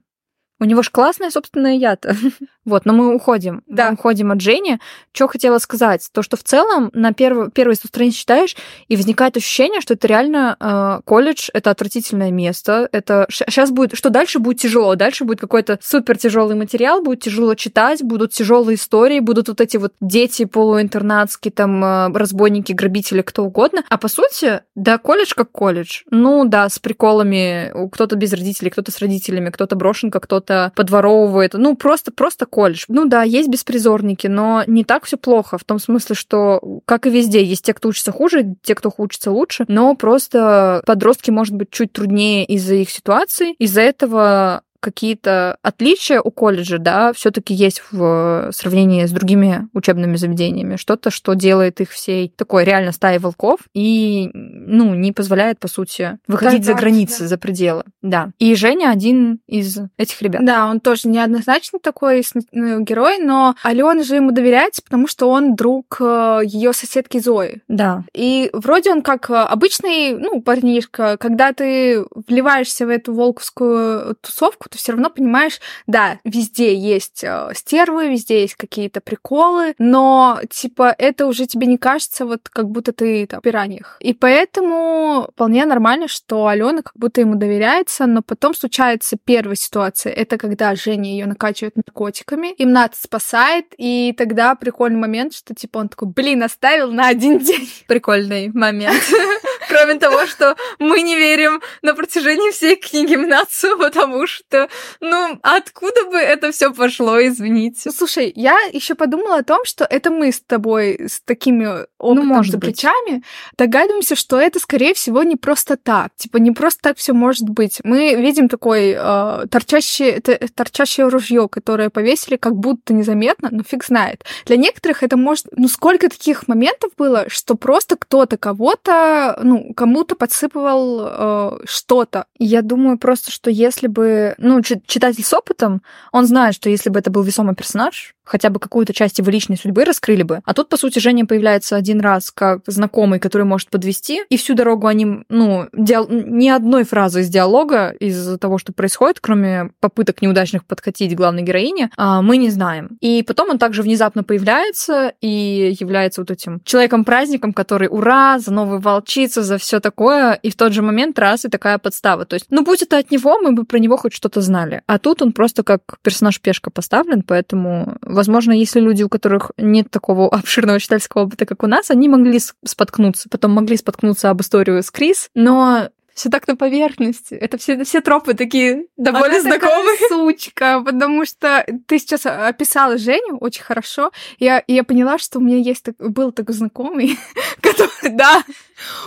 у него же классная собственная я-то. вот, но мы уходим. Да. Мы уходим от Жени. Что хотела сказать? То, что в целом на первой, первой странице читаешь, и возникает ощущение, что это реально э, колледж, это отвратительное место. Это сейчас будет... Что дальше будет тяжело? Дальше будет какой-то супер тяжелый материал, будет тяжело читать, будут тяжелые истории, будут вот эти вот дети полуинтернатские, там, э, разбойники, грабители, кто угодно. А по сути, да, колледж как колледж. Ну да, с приколами. Кто-то без родителей, кто-то с родителями, кто-то брошенка, кто-то кто-то подворовывает. Ну, просто, просто колледж. Ну да, есть беспризорники, но не так все плохо. В том смысле, что, как и везде, есть те, кто учится хуже, те, кто учится лучше, но просто подростки, может быть, чуть труднее из-за их ситуации. Из-за этого какие-то отличия у колледжа, да, все-таки есть в сравнении с другими учебными заведениями. Что-то, что делает их всей такой реально стаей волков и, ну, не позволяет, по сути, выходить да, за границы, да. за пределы. Да. И Женя один из этих ребят. Да, он тоже неоднозначно такой ну, герой, но Алена же ему доверяется, потому что он друг э, ее соседки Зои. Да. И вроде он как обычный, ну, парнишка, когда ты вливаешься в эту волковскую тусовку, ты все равно понимаешь, да, везде есть э, стервы, везде есть какие-то приколы, но, типа, это уже тебе не кажется вот как будто ты там в пираньях. И поэтому вполне нормально, что Алена как будто ему доверяется, но потом случается первая ситуация. Это когда Женя ее накачивает наркотиками, им надо спасает, и тогда прикольный момент, что, типа, он такой, блин, оставил на один день. Прикольный момент. Кроме того, что мы не верим на протяжении всей книги Мнацу, потому что, ну, откуда бы это все пошло, извините. Слушай, я еще подумала о том, что это мы с тобой с такими ну, опытом ну, может за плечами быть. догадываемся, что это, скорее всего, не просто так. Типа, не просто так все может быть. Мы видим такой э, торчащий, торчащее ружье, которое повесили как будто незаметно, но фиг знает. Для некоторых это может... Ну, сколько таких моментов было, что просто кто-то кого-то, ну, кому-то подсыпывал э, что-то. Я думаю просто, что если бы, ну, читатель с опытом, он знает, что если бы это был весомый персонаж, хотя бы какую-то часть его личной судьбы раскрыли бы. А тут, по сути, Женя появляется один раз как знакомый, который может подвести, и всю дорогу они, ну, диал... ни одной фразы из диалога из того, что происходит, кроме попыток неудачных подкатить главной героине, а, мы не знаем. И потом он также внезапно появляется и является вот этим человеком-праздником, который ура, за новую волчицу, за все такое, и в тот же момент раз и такая подстава. То есть, ну, будь это от него, мы бы про него хоть что-то знали. А тут он просто как персонаж-пешка поставлен, поэтому, возможно, если люди, у которых нет такого обширного читательского опыта, как у нас, они могли споткнуться, потом могли споткнуться об историю с Крис, но все так на поверхности. Это все, все тропы такие довольно Она знакомые. Такая сучка, потому что ты сейчас описала Женю очень хорошо. Я, и я поняла, что у меня есть был такой знакомый, который, да,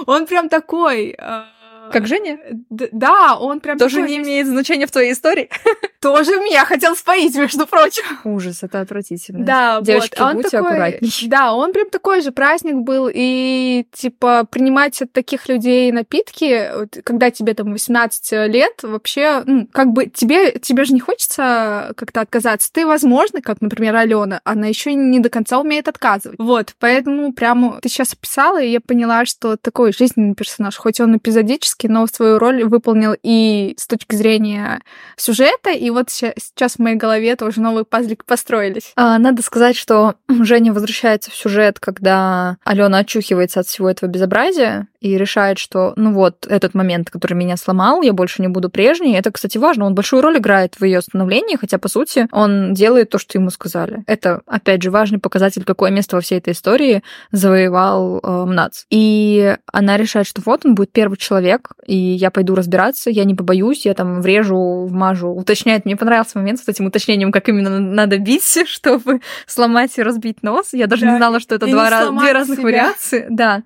он прям такой а, как Женя? Да, он прям Тоже не имеет значения в твоей истории? Тоже меня хотел споить, между прочим. Ужас, это отвратительно. Да, Девочки, вот. будьте такой... аккуратнее. Да, он прям такой же праздник был, и, типа, принимать от таких людей напитки, когда тебе там 18 лет, вообще, ну, как бы тебе, тебе же не хочется как-то отказаться. Ты, возможно, как, например, Алена, она еще не до конца умеет отказывать. Вот, поэтому прямо ты сейчас описала, и я поняла, что такой жизненный персонаж, хоть он эпизодический, практически, но свою роль выполнил и с точки зрения сюжета, и вот сейчас в моей голове тоже новые пазлики построились. А, надо сказать, что Женя возвращается в сюжет, когда Алена очухивается от всего этого безобразия и решает, что, ну вот, этот момент, который меня сломал, я больше не буду прежней. Это, кстати, важно. Он большую роль играет в ее становлении, хотя, по сути, он делает то, что ему сказали. Это, опять же, важный показатель, какое место во всей этой истории завоевал э, Мнац. И она решает, что вот он будет первый человек, и я пойду разбираться, я не побоюсь, я там врежу, вмажу. Уточняет, мне понравился момент с этим уточнением, как именно надо бить, чтобы сломать и разбить нос. Я даже да, не знала, что это два раз, две разных себя. вариации. Да,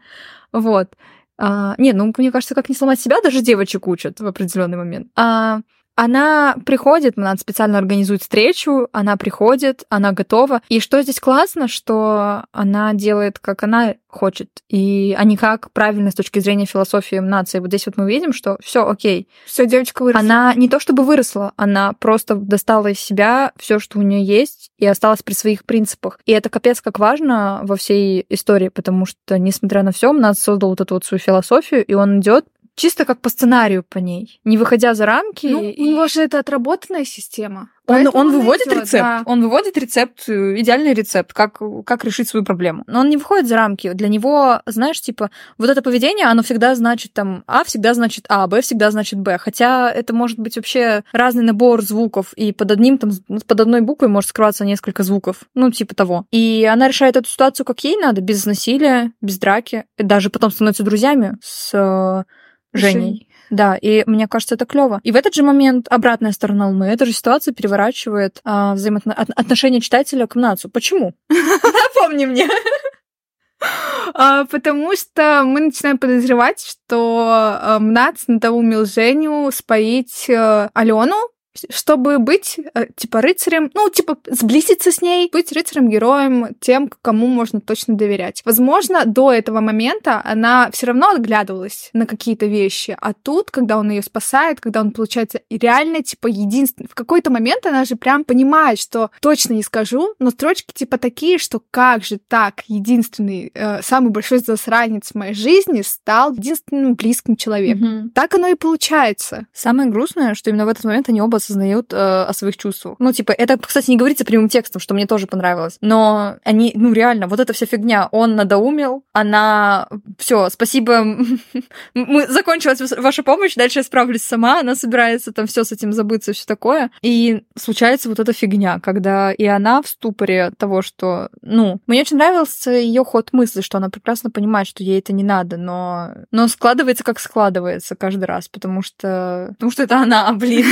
вот. А, нет, ну, мне кажется, как не сломать себя, даже девочек учат в определенный момент. А, она приходит, надо специально организует встречу, она приходит, она готова. И что здесь классно, что она делает, как она хочет, и а не как правильно с точки зрения философии нации. Вот здесь вот мы видим, что все окей. Все, девочка выросла. Она не то чтобы выросла, она просто достала из себя все, что у нее есть, и осталась при своих принципах. И это капец как важно во всей истории, потому что, несмотря на все, Над создал вот эту вот свою философию, и он идет чисто как по сценарию по ней, не выходя за рамки. Ну, и... у него же это отработанная система. Он, он выводит идет, рецепт. Да. Он выводит рецепт, идеальный рецепт, как, как решить свою проблему. Но он не выходит за рамки. Для него, знаешь, типа, вот это поведение, оно всегда значит там А всегда значит А, Б всегда значит Б. Хотя это может быть вообще разный набор звуков, и под одним там, под одной буквой может скрываться несколько звуков. Ну, типа того. И она решает эту ситуацию как ей надо, без насилия, без драки. И даже потом становится друзьями с Женей. Да, и мне кажется, это клево. И в этот же момент обратная сторона Луны, эта же ситуация переворачивает а, взаимоотношения читателя к Мнацу. Почему? Напомни мне. А, потому что мы начинаем подозревать, что Мнац надоумил Женю споить э, Алену, чтобы быть, э, типа, рыцарем, ну, типа, сблизиться с ней, быть рыцарем-героем, тем, кому можно точно доверять. Возможно, до этого момента она все равно отглядывалась на какие-то вещи, а тут, когда он ее спасает, когда он, получается, реально, типа, единственный, в какой-то момент она же прям понимает, что точно не скажу, но строчки, типа, такие, что как же так, единственный, э, самый большой засранец в моей жизни стал единственным близким человеком. Mm-hmm. Так оно и получается. Самое грустное, что именно в этот момент они оба осознают э, о своих чувствах. Ну, типа, это, кстати, не говорится прямым текстом, что мне тоже понравилось. Но они, ну, реально, вот эта вся фигня, он надоумил, она... все, спасибо, мы закончилась ваша помощь, дальше я справлюсь сама, она собирается там все с этим забыться, все такое. И случается вот эта фигня, когда и она в ступоре того, что, ну, мне очень нравился ее ход мысли, что она прекрасно понимает, что ей это не надо, но, но складывается как складывается каждый раз, потому что, потому что это она, блин,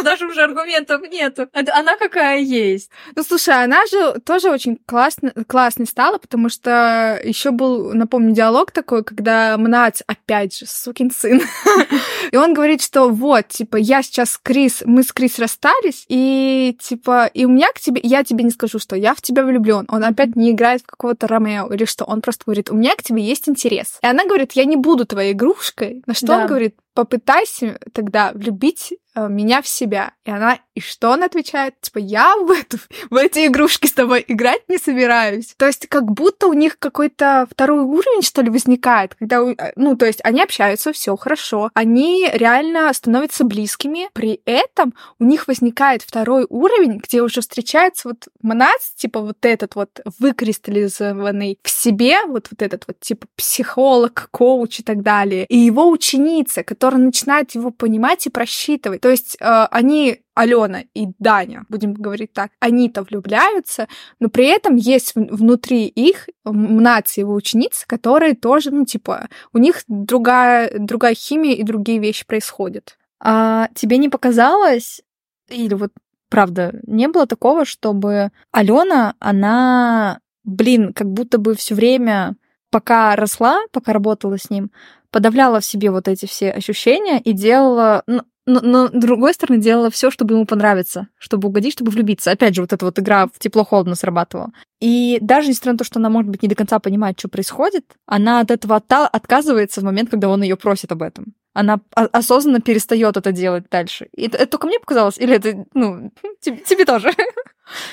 даже уже аргументов нету. Она какая есть. Ну, слушай, она же тоже очень классно, классной стала, потому что еще был, напомню, диалог такой, когда Мнац, опять же, сукин сын, и он говорит, что вот, типа, я сейчас Крис, мы с Крис расстались, и, типа, и у меня к тебе, я тебе не скажу, что я в тебя влюблен. Он опять не играет в какого-то Ромео или что. Он просто говорит, у меня к тебе есть интерес. И она говорит, я не буду твоей игрушкой. На что да. он говорит, попытайся тогда влюбить меня в себя. И она, и что она отвечает? Типа, я в, эту, в эти игрушки с тобой играть не собираюсь. То есть как будто у них какой-то второй уровень, что ли, возникает, когда, э, ну, то есть они общаются, все хорошо, они реально становятся близкими, при этом у них возникает второй уровень, где уже встречается вот Манац, типа вот этот вот выкристаллизованный в себе, вот, вот этот вот типа психолог, коуч и так далее, и его ученица, которая начинает его понимать и просчитывать. То есть э, они Алена и Даня, будем говорить так, они-то влюбляются, но при этом есть внутри их нации его ученицы, которые тоже, ну, типа, у них другая, другая химия и другие вещи происходят. А тебе не показалось, или вот правда, не было такого, чтобы Алена, она, блин, как будто бы все время, пока росла, пока работала с ним, подавляла в себе вот эти все ощущения и делала, ну, но, но с другой стороны делала все, чтобы ему понравиться, чтобы угодить, чтобы влюбиться. Опять же, вот эта вот игра в тепло-холодно срабатывала. И даже несмотря на то, что она, может быть, не до конца понимает, что происходит, она от этого отказывается в момент, когда он ее просит об этом она осознанно перестает это делать дальше. И это, это только мне показалось, или это, ну, тебе, тебе тоже?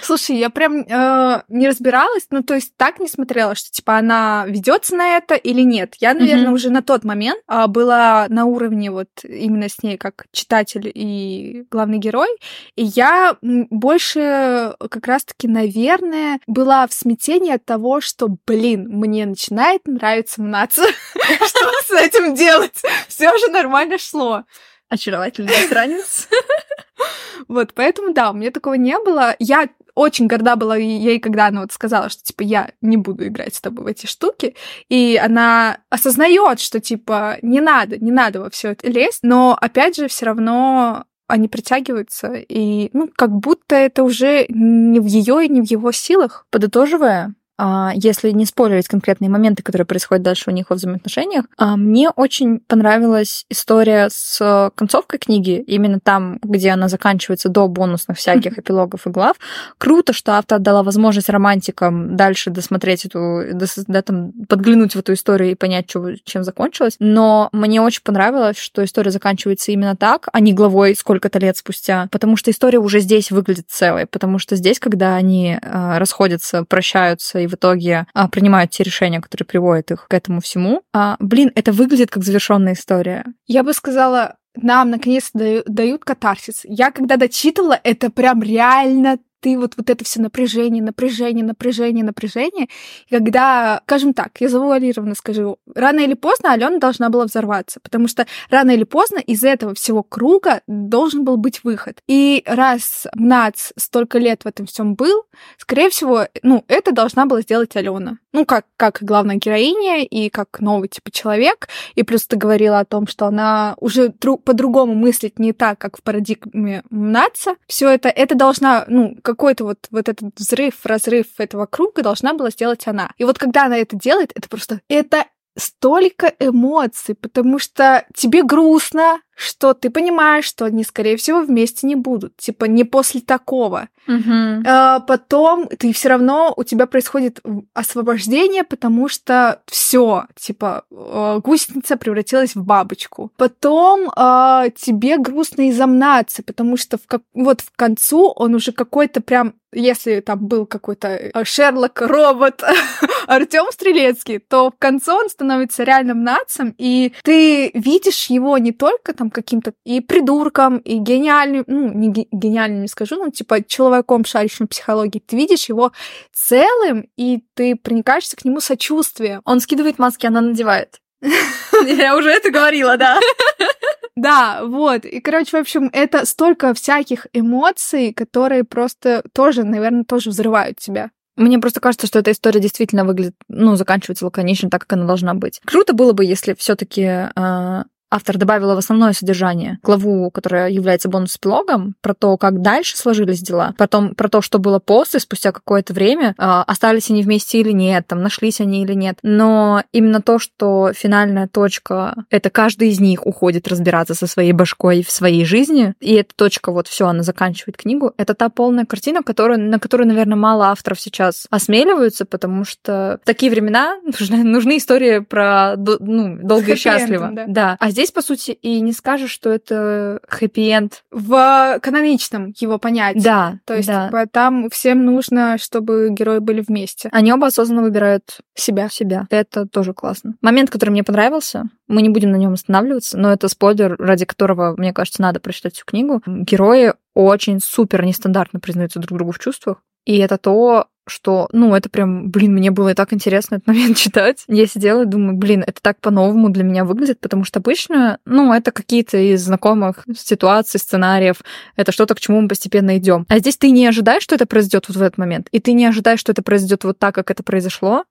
Слушай, я прям э, не разбиралась, ну то есть так не смотрела, что типа она ведется на это или нет. Я, наверное, mm-hmm. уже на тот момент э, была на уровне вот именно с ней как читатель и главный герой, и я больше как раз-таки, наверное, была в смятении от того, что, блин, мне начинает нравиться мнаться. Что с этим делать? Все же нормально шло. Очаровательный странец. Вот, поэтому, да, у меня такого не было. Я очень горда была ей, когда она вот сказала, что, типа, я не буду играть с тобой в эти штуки. И она осознает, что, типа, не надо, не надо во все это лезть. Но, опять же, все равно они притягиваются, и, ну, как будто это уже не в ее и не в его силах. Подытоживая, если не спойлерить конкретные моменты, которые происходят дальше у них во взаимоотношениях, а, мне очень понравилась история с концовкой книги, именно там, где она заканчивается до бонусных всяких эпилогов и глав. Круто, что автор дала возможность романтикам дальше досмотреть эту, да, там, подглянуть в эту историю и понять, чем закончилось. Но мне очень понравилось, что история заканчивается именно так, а не главой сколько-то лет спустя, потому что история уже здесь выглядит целой, потому что здесь, когда они э, расходятся, прощаются и в итоге а, принимают те решения, которые приводят их к этому всему. А, блин, это выглядит как завершенная история. Я бы сказала, нам наконец-то дают катарсис. Я когда дочитывала, это прям реально ты вот, вот это все напряжение, напряжение, напряжение, напряжение. И когда, скажем так, я завуалированно скажу, рано или поздно Алена должна была взорваться, потому что рано или поздно из этого всего круга должен был быть выход. И раз Нац столько лет в этом всем был, скорее всего, ну, это должна была сделать Алена. Ну, как, как главная героиня и как новый типа человек. И плюс ты говорила о том, что она уже по-другому мыслит не так, как в парадигме Наца. Все это, это должна, ну, какой-то вот, вот этот взрыв, разрыв этого круга должна была сделать она. И вот когда она это делает, это просто... Это столько эмоций, потому что тебе грустно, что ты понимаешь, что они, скорее всего, вместе не будут. Типа, не после такого. Угу. А, потом ты все равно, у тебя происходит освобождение, потому что все, типа, э, гусеница превратилась в бабочку. Потом а, тебе грустно из-за мнаться, потому что в, как, вот в концу он уже какой-то прям если там был какой-то э, Шерлок, робот, Артем Стрелецкий, то в конце он становится реальным нацем, и ты видишь его не только там каким-то и придурком, и гениальным, ну, не гениальным не скажу, но типа человеком, шарящим психологии. Ты видишь его целым, и ты проникаешься к нему сочувствием. Он скидывает маски, она надевает. Я уже это говорила, да. Да, вот. И, короче, в общем, это столько всяких эмоций, которые просто тоже, наверное, тоже взрывают тебя. Мне просто кажется, что эта история действительно выглядит, ну, заканчивается лаконично так, как она должна быть. Круто было бы, если все-таки э, а, автор добавила в основное содержание, главу, которая является бонус-эпилогом, про то, как дальше сложились дела, потом про то, что было после, спустя какое-то время, э, остались они вместе или нет, там, нашлись они или нет. Но именно то, что финальная точка — это каждый из них уходит разбираться со своей башкой в своей жизни, и эта точка, вот все, она заканчивает книгу, это та полная картина, которую, на которую, наверное, мало авторов сейчас осмеливаются, потому что в такие времена нужны, нужны истории про ну, долго и счастливо. Да. да. А здесь, по сути, и не скажешь, что это хэппи-энд. В каноничном его понятии. Да, То есть, да. типа, там всем нужно, чтобы герои были вместе. Они оба осознанно выбирают Себя. себя. Это тоже классно. Момент, который мне понравился, мы не будем на нем останавливаться, но это спойлер, ради которого, мне кажется, надо прочитать всю книгу. Герои очень супер нестандартно признаются друг другу в чувствах. И это то, что, ну, это прям, блин, мне было и так интересно этот момент читать. Я сидела и думаю, блин, это так по-новому для меня выглядит, потому что обычно, ну, это какие-то из знакомых ситуаций, сценариев, это что-то, к чему мы постепенно идем. А здесь ты не ожидаешь, что это произойдет вот в этот момент, и ты не ожидаешь, что это произойдет вот так, как это произошло,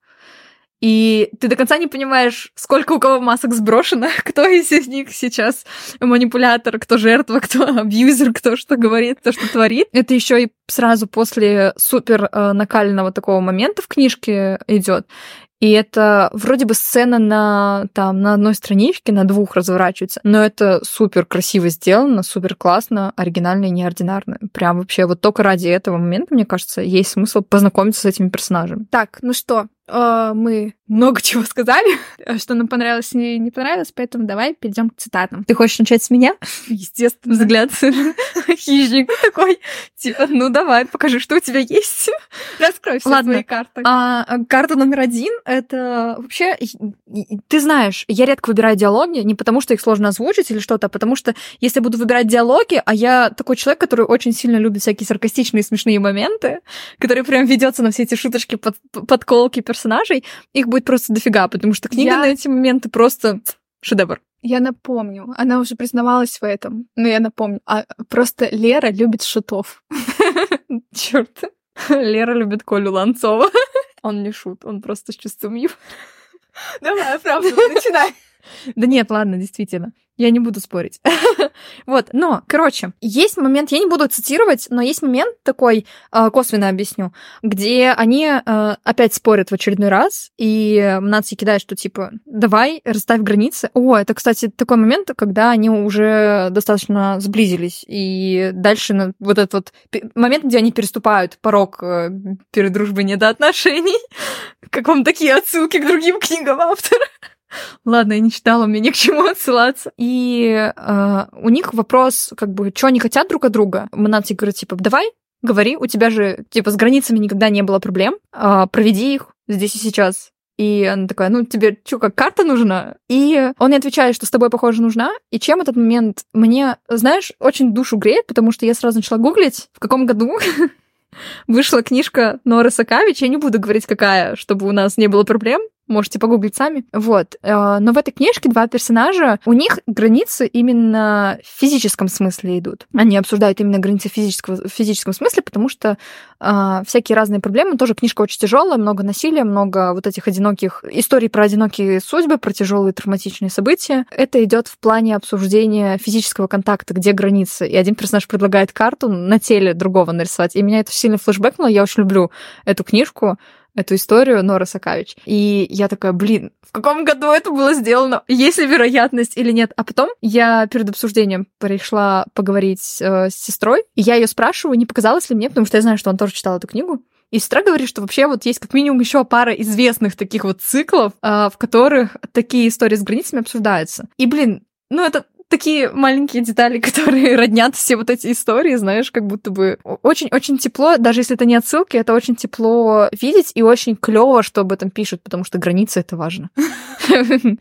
и ты до конца не понимаешь, сколько у кого масок сброшено, кто из них сейчас манипулятор, кто жертва, кто абьюзер, кто что говорит, кто что творит. Это еще и сразу после супер э, накаленного такого момента в книжке идет. И это вроде бы сцена на, там, на одной страничке, на двух разворачивается, но это супер красиво сделано, супер классно, оригинально и неординарно. Прям вообще вот только ради этого момента, мне кажется, есть смысл познакомиться с этими персонажами. Так, ну что, мы много чего сказали, что нам понравилось и не понравилось, поэтому давай перейдем к цитатам. Ты хочешь начать с меня? Естественно. Взгляд хищник такой, типа, ну давай, покажи, что у тебя есть. Раскрой все Ладно. свои карты. А, карта номер один — это вообще... Ты знаешь, я редко выбираю диалоги не потому, что их сложно озвучить или что-то, а потому что если я буду выбирать диалоги, а я такой человек, который очень сильно любит всякие саркастичные смешные моменты, который прям ведется на все эти шуточки, под, подколки персонажей, их будет просто дофига, потому что книга Я- на эти моменты просто шедевр. Я напомню, она уже признавалась в этом, но я напомню. А просто Лера любит шутов. Черт. Лера любит Колю Ланцова. Он не шут, он просто с чувством юмора. Давай, правда, начинай. Да нет, ладно, действительно. Я не буду спорить. вот, но, короче, есть момент, я не буду цитировать, но есть момент такой, э, косвенно объясню, где они э, опять спорят в очередной раз, и Наци кидает, что типа, давай, расставь границы. О, это, кстати, такой момент, когда они уже достаточно сблизились, и дальше на- вот этот вот момент, где они переступают порог э, перед дружбой недоотношений, как вам такие отсылки к другим книгам автора. Ладно, я не читала, мне не к чему отсылаться. И э, у них вопрос, как бы, что они хотят друг от друга. Манаци говорит, типа, давай, говори, у тебя же, типа, с границами никогда не было проблем, а, проведи их здесь и сейчас. И она такая, ну, тебе что, как карта нужна? И он ей отвечает, что с тобой, похоже, нужна. И чем этот момент мне, знаешь, очень душу греет, потому что я сразу начала гуглить, в каком году вышла книжка Норы Сакавич. Я не буду говорить, какая, чтобы у нас не было проблем. Можете погуглить сами. Вот. Э, Но в этой книжке два персонажа, у них границы именно в физическом смысле идут. Они обсуждают именно границы физического, в физическом смысле, потому что э, всякие разные проблемы. Тоже книжка очень тяжелая, много насилия, много вот этих одиноких историй про одинокие судьбы, про тяжелые травматичные события. Это идет в плане обсуждения физического контакта, где границы. И один персонаж предлагает карту на теле другого нарисовать. И меня это сильно флешбэкнуло. Я очень люблю эту книжку эту историю Нора Сакавич. И я такая, блин, в каком году это было сделано? Есть ли вероятность или нет? А потом я перед обсуждением пришла поговорить э, с сестрой, и я ее спрашиваю, не показалось ли мне, потому что я знаю, что он тоже читал эту книгу. И сестра говорит, что вообще вот есть как минимум еще пара известных таких вот циклов, э, в которых такие истории с границами обсуждаются. И, блин, ну это такие маленькие детали, которые роднят все вот эти истории, знаешь, как будто бы очень-очень тепло, даже если это не отсылки, это очень тепло видеть и очень клево, что об этом пишут, потому что границы это важно.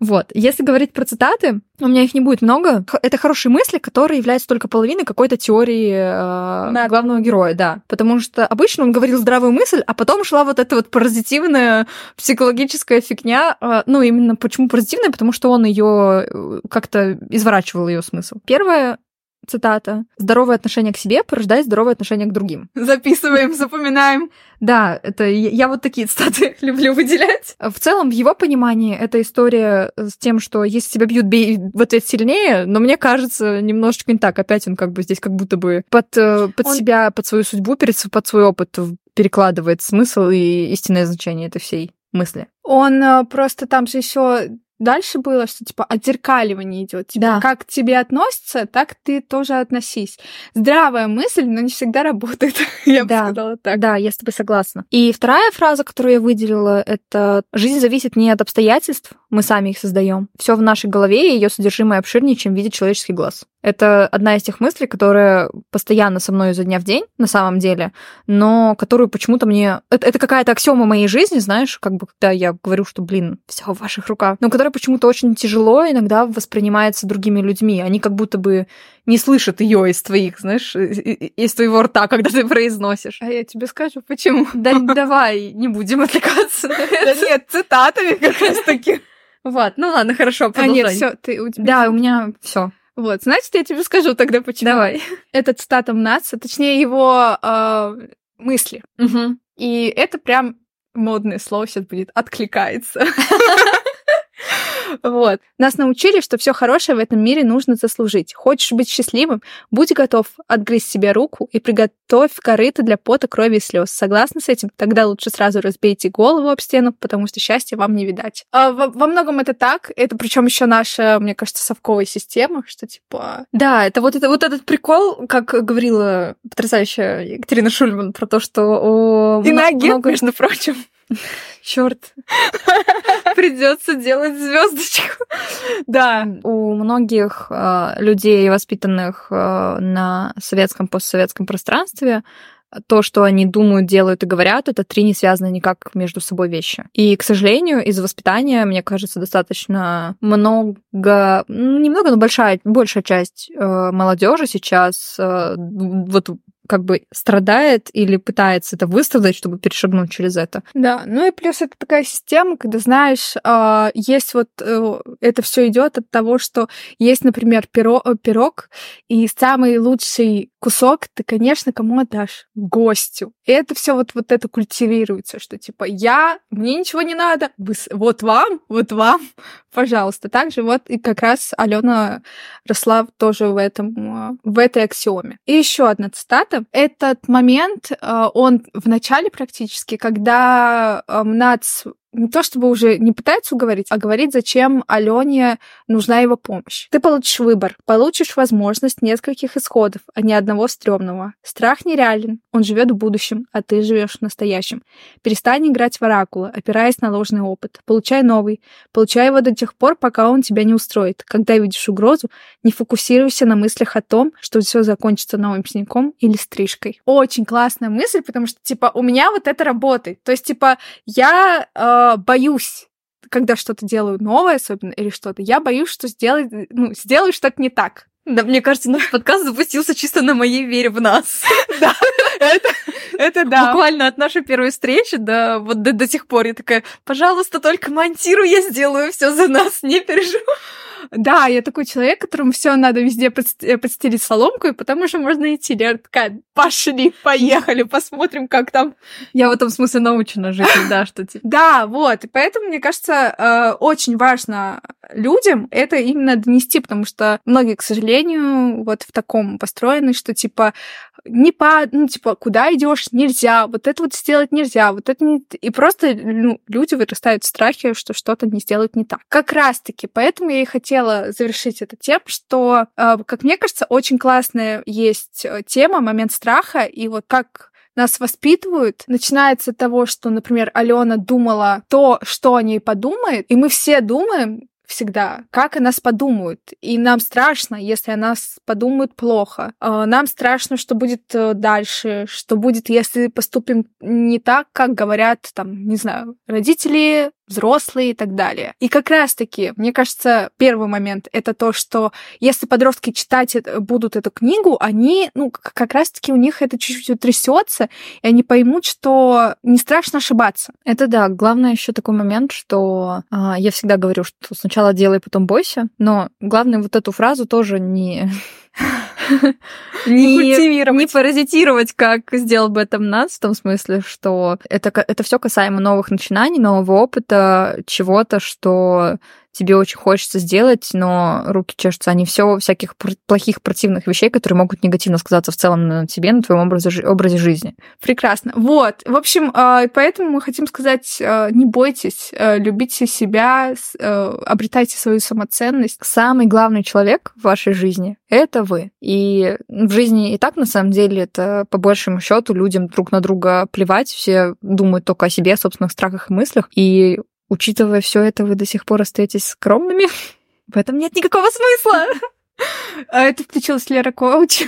Вот. Если говорить про цитаты, у меня их не будет много. Это хорошие мысли, которые являются только половиной какой-то теории э, Да. главного героя, да. Потому что обычно он говорил здравую мысль, а потом шла вот эта вот паразитивная психологическая фигня. Э, Ну, именно почему паразитивная? Потому что он ее как-то изворачивал ее смысл. Первая цитата. Здоровое отношение к себе порождает здоровое отношение к другим. Записываем, запоминаем. Да, это я, вот такие цитаты люблю выделять. В целом, в его понимании, эта история с тем, что если тебя бьют, бей в ответ сильнее, но мне кажется, немножечко не так. Опять он как бы здесь как будто бы под, э, под Он- себя, под свою судьбу, под свой опыт перекладывает смысл и истинное значение этой всей мысли. Он э, просто там же еще дальше было, что типа отзеркаливание идет. Типа, да. как к тебе относятся, так ты тоже относись. Здравая мысль, но не всегда работает. я да. бы сказала так. Да, я с тобой согласна. И вторая фраза, которую я выделила, это жизнь зависит не от обстоятельств, мы сами их создаем. Все в нашей голове, и ее содержимое обширнее, чем видит человеческий глаз. Это одна из тех мыслей, которая постоянно со мной изо дня в день, на самом деле, но которую почему-то мне... Это, это какая-то аксиома моей жизни, знаешь, как бы, когда я говорю, что, блин, все в ваших руках, но которая почему-то очень тяжело иногда воспринимается другими людьми. Они как будто бы не слышат ее из твоих, знаешь, из твоего рта, когда ты произносишь. А я тебе скажу, почему. Да давай, не будем отвлекаться. Да нет, цитатами как раз таки. Вот, ну ладно, хорошо, продолжай. А нет, все, ты у тебя... Да, у меня все. Вот, значит, я тебе скажу тогда, почему. Давай. Это цитата Мнатса, точнее, его э, мысли. Угу. И это прям модное слово сейчас будет, откликается. Вот. Нас научили, что все хорошее в этом мире нужно заслужить. Хочешь быть счастливым? Будь готов отгрызть себе руку и приготовь корыто для пота, крови и слез. Согласны с этим? Тогда лучше сразу разбейте голову об стену, потому что счастья вам не видать. А во, во многом это так. Это причем еще наша, мне кажется, совковая система, что типа... Да, это вот, это вот этот прикол, как говорила потрясающая Екатерина Шульман про то, что о... Иноагент, много... между прочим. Черт, придется делать звездочку. Да, у многих э, людей, воспитанных э, на советском постсоветском пространстве, то, что они думают, делают и говорят, это три не связанные никак между собой вещи. И, к сожалению, из-за воспитания, мне кажется, достаточно много, ну, немного, но большая, большая часть э, молодежи сейчас э, вот как бы страдает или пытается это выстрадать, чтобы перешагнуть через это. Да, ну и плюс это такая система, когда знаешь, а, есть вот э, это все идет от того, что есть, например, пиро, э, пирог, и самый лучший кусок ты, конечно, кому отдашь? Гостю. И это все вот, вот это культивируется, что типа я, мне ничего не надо, вы, вот вам, вот вам, пожалуйста. Также вот и как раз Алена росла тоже в этом, а, в этой аксиоме. И еще одна цитата этот момент, э, он в начале практически, когда МНАЦ не то чтобы уже не пытается уговорить, а говорит, зачем Алене нужна его помощь. Ты получишь выбор, получишь возможность нескольких исходов, а не одного стрёмного. Страх нереален, он живет в будущем, а ты живешь в настоящем. Перестань играть в оракула, опираясь на ложный опыт. Получай новый, получай его до тех пор, пока он тебя не устроит. Когда видишь угрозу, не фокусируйся на мыслях о том, что все закончится новым синяком или стрижкой. Очень классная мысль, потому что, типа, у меня вот это работает. То есть, типа, я э, э, боюсь когда что-то делаю новое, особенно, или что-то, я боюсь, что сделать, ну, сделаю что-то не так. Да, мне кажется, наш подкаст запустился чисто на моей вере в нас. Да, это, это да. Буквально от нашей первой встречи до вот до, до сих пор я такая, пожалуйста, только монтируй, я сделаю все за нас, не переживай. Да, я такой человек, которому все надо везде э, подстелить соломку, и потому что можно идти. Я такая, пошли, поехали, посмотрим, как там. Я в этом смысле научена жить, да, что типа. Да, вот. И поэтому, мне кажется, э, очень важно людям это именно донести, потому что многие, к сожалению, вот в таком построены, что типа не по, ну, типа, куда идешь, нельзя, вот это вот сделать нельзя, вот это не... И просто ну, люди вырастают в страхе, что что-то не сделают не так. Как раз-таки, поэтому я и хотела завершить это тем, что, э, как мне кажется, очень классная есть э, тема, момент страха, и вот как нас воспитывают, начинается с того, что, например, Алена думала то, что о ней подумает, и мы все думаем, всегда, как о нас подумают. И нам страшно, если о нас подумают плохо. А, нам страшно, что будет э, дальше, что будет, если поступим не так, как говорят, там, не знаю, родители, взрослые и так далее. И как раз-таки, мне кажется, первый момент — это то, что если подростки читать будут эту книгу, они, ну, как раз-таки у них это чуть-чуть утрясется, и они поймут, что не страшно ошибаться. Это да. Главное еще такой момент, что а, я всегда говорю, что сначала делай, потом бойся, но главное вот эту фразу тоже не не, культивировать. Не паразитировать, как сделал бы это нас, в том смысле, что это, это все касаемо новых начинаний, нового опыта, чего-то, что тебе очень хочется сделать, но руки чешутся, не все всяких плохих, противных вещей, которые могут негативно сказаться в целом на тебе, на твоем образе, образе жизни. Прекрасно. Вот. В общем, а, поэтому мы хотим сказать, а, не бойтесь, а, любите себя, обретайте свою самоценность. Самый главный человек в вашей жизни — это вы. И в жизни и так, на самом деле, это по большему счету людям друг на друга плевать, все думают только о себе, о собственных страхах и мыслях. И Учитывая все это, вы до сих пор остаетесь скромными? В этом нет никакого смысла. А это включилась Лера Коуч.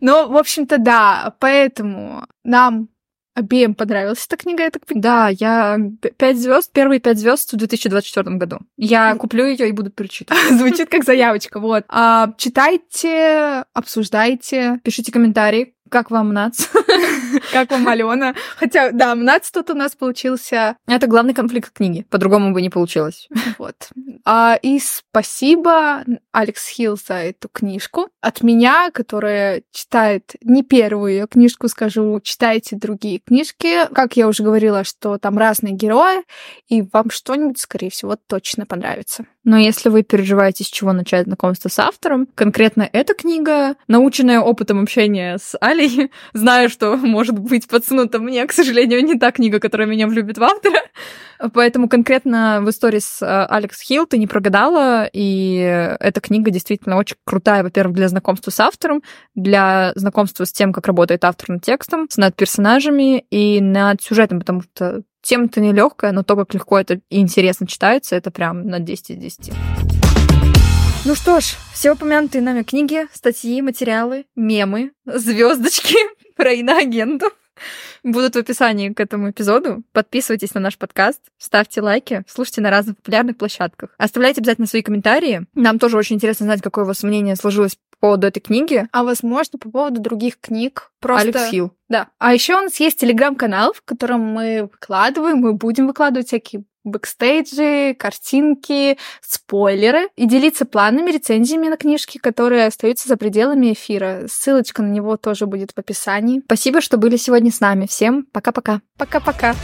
Ну, в общем-то, да, поэтому нам обеим понравилась эта книга, я так понимаю. Да, я пять звезд, первые пять звезд в 2024 году. Я куплю ее и буду перечитывать. Звучит как заявочка, вот. А, читайте, обсуждайте, пишите комментарии, как вам НАЦ? Как вам Алена? Хотя, да, НАЦ тут у нас получился... Это главный конфликт книги. По-другому бы не получилось. Вот. А, и спасибо Алекс Хилл за эту книжку. От меня, которая читает не первую ее книжку, скажу, читайте другие книжки. Как я уже говорила, что там разные герои, и вам что-нибудь, скорее всего, точно понравится. Но если вы переживаете, с чего начать знакомство с автором, конкретно эта книга, наученная опытом общения с Алей, знаю, что может быть подсунута мне, к сожалению, не та книга, которая меня влюбит в автора. Поэтому конкретно в истории с э, Алекс Хилл ты не прогадала, и эта книга действительно очень крутая, во-первых, для знакомства с автором, для знакомства с тем, как работает автор над текстом, над персонажами и над сюжетом, потому что Тема-то нелегкая, но то, как легко это и интересно читается, это прям на 10 из 10. Ну что ж, все упомянутые нами книги, статьи, материалы, мемы, звездочки про иноагентов будут в описании к этому эпизоду. Подписывайтесь на наш подкаст, ставьте лайки, слушайте на разных популярных площадках. Оставляйте обязательно свои комментарии. Нам тоже очень интересно знать, какое у вас мнение сложилось по поводу этой книги. А возможно, по поводу других книг. Просто... Алекс Хилл. Да. А еще у нас есть телеграм-канал, в котором мы выкладываем, мы будем выкладывать всякие бэкстейджи, картинки, спойлеры и делиться планами, рецензиями на книжки, которые остаются за пределами эфира. Ссылочка на него тоже будет в описании. Спасибо, что были сегодня с нами. Всем пока-пока. Пока-пока.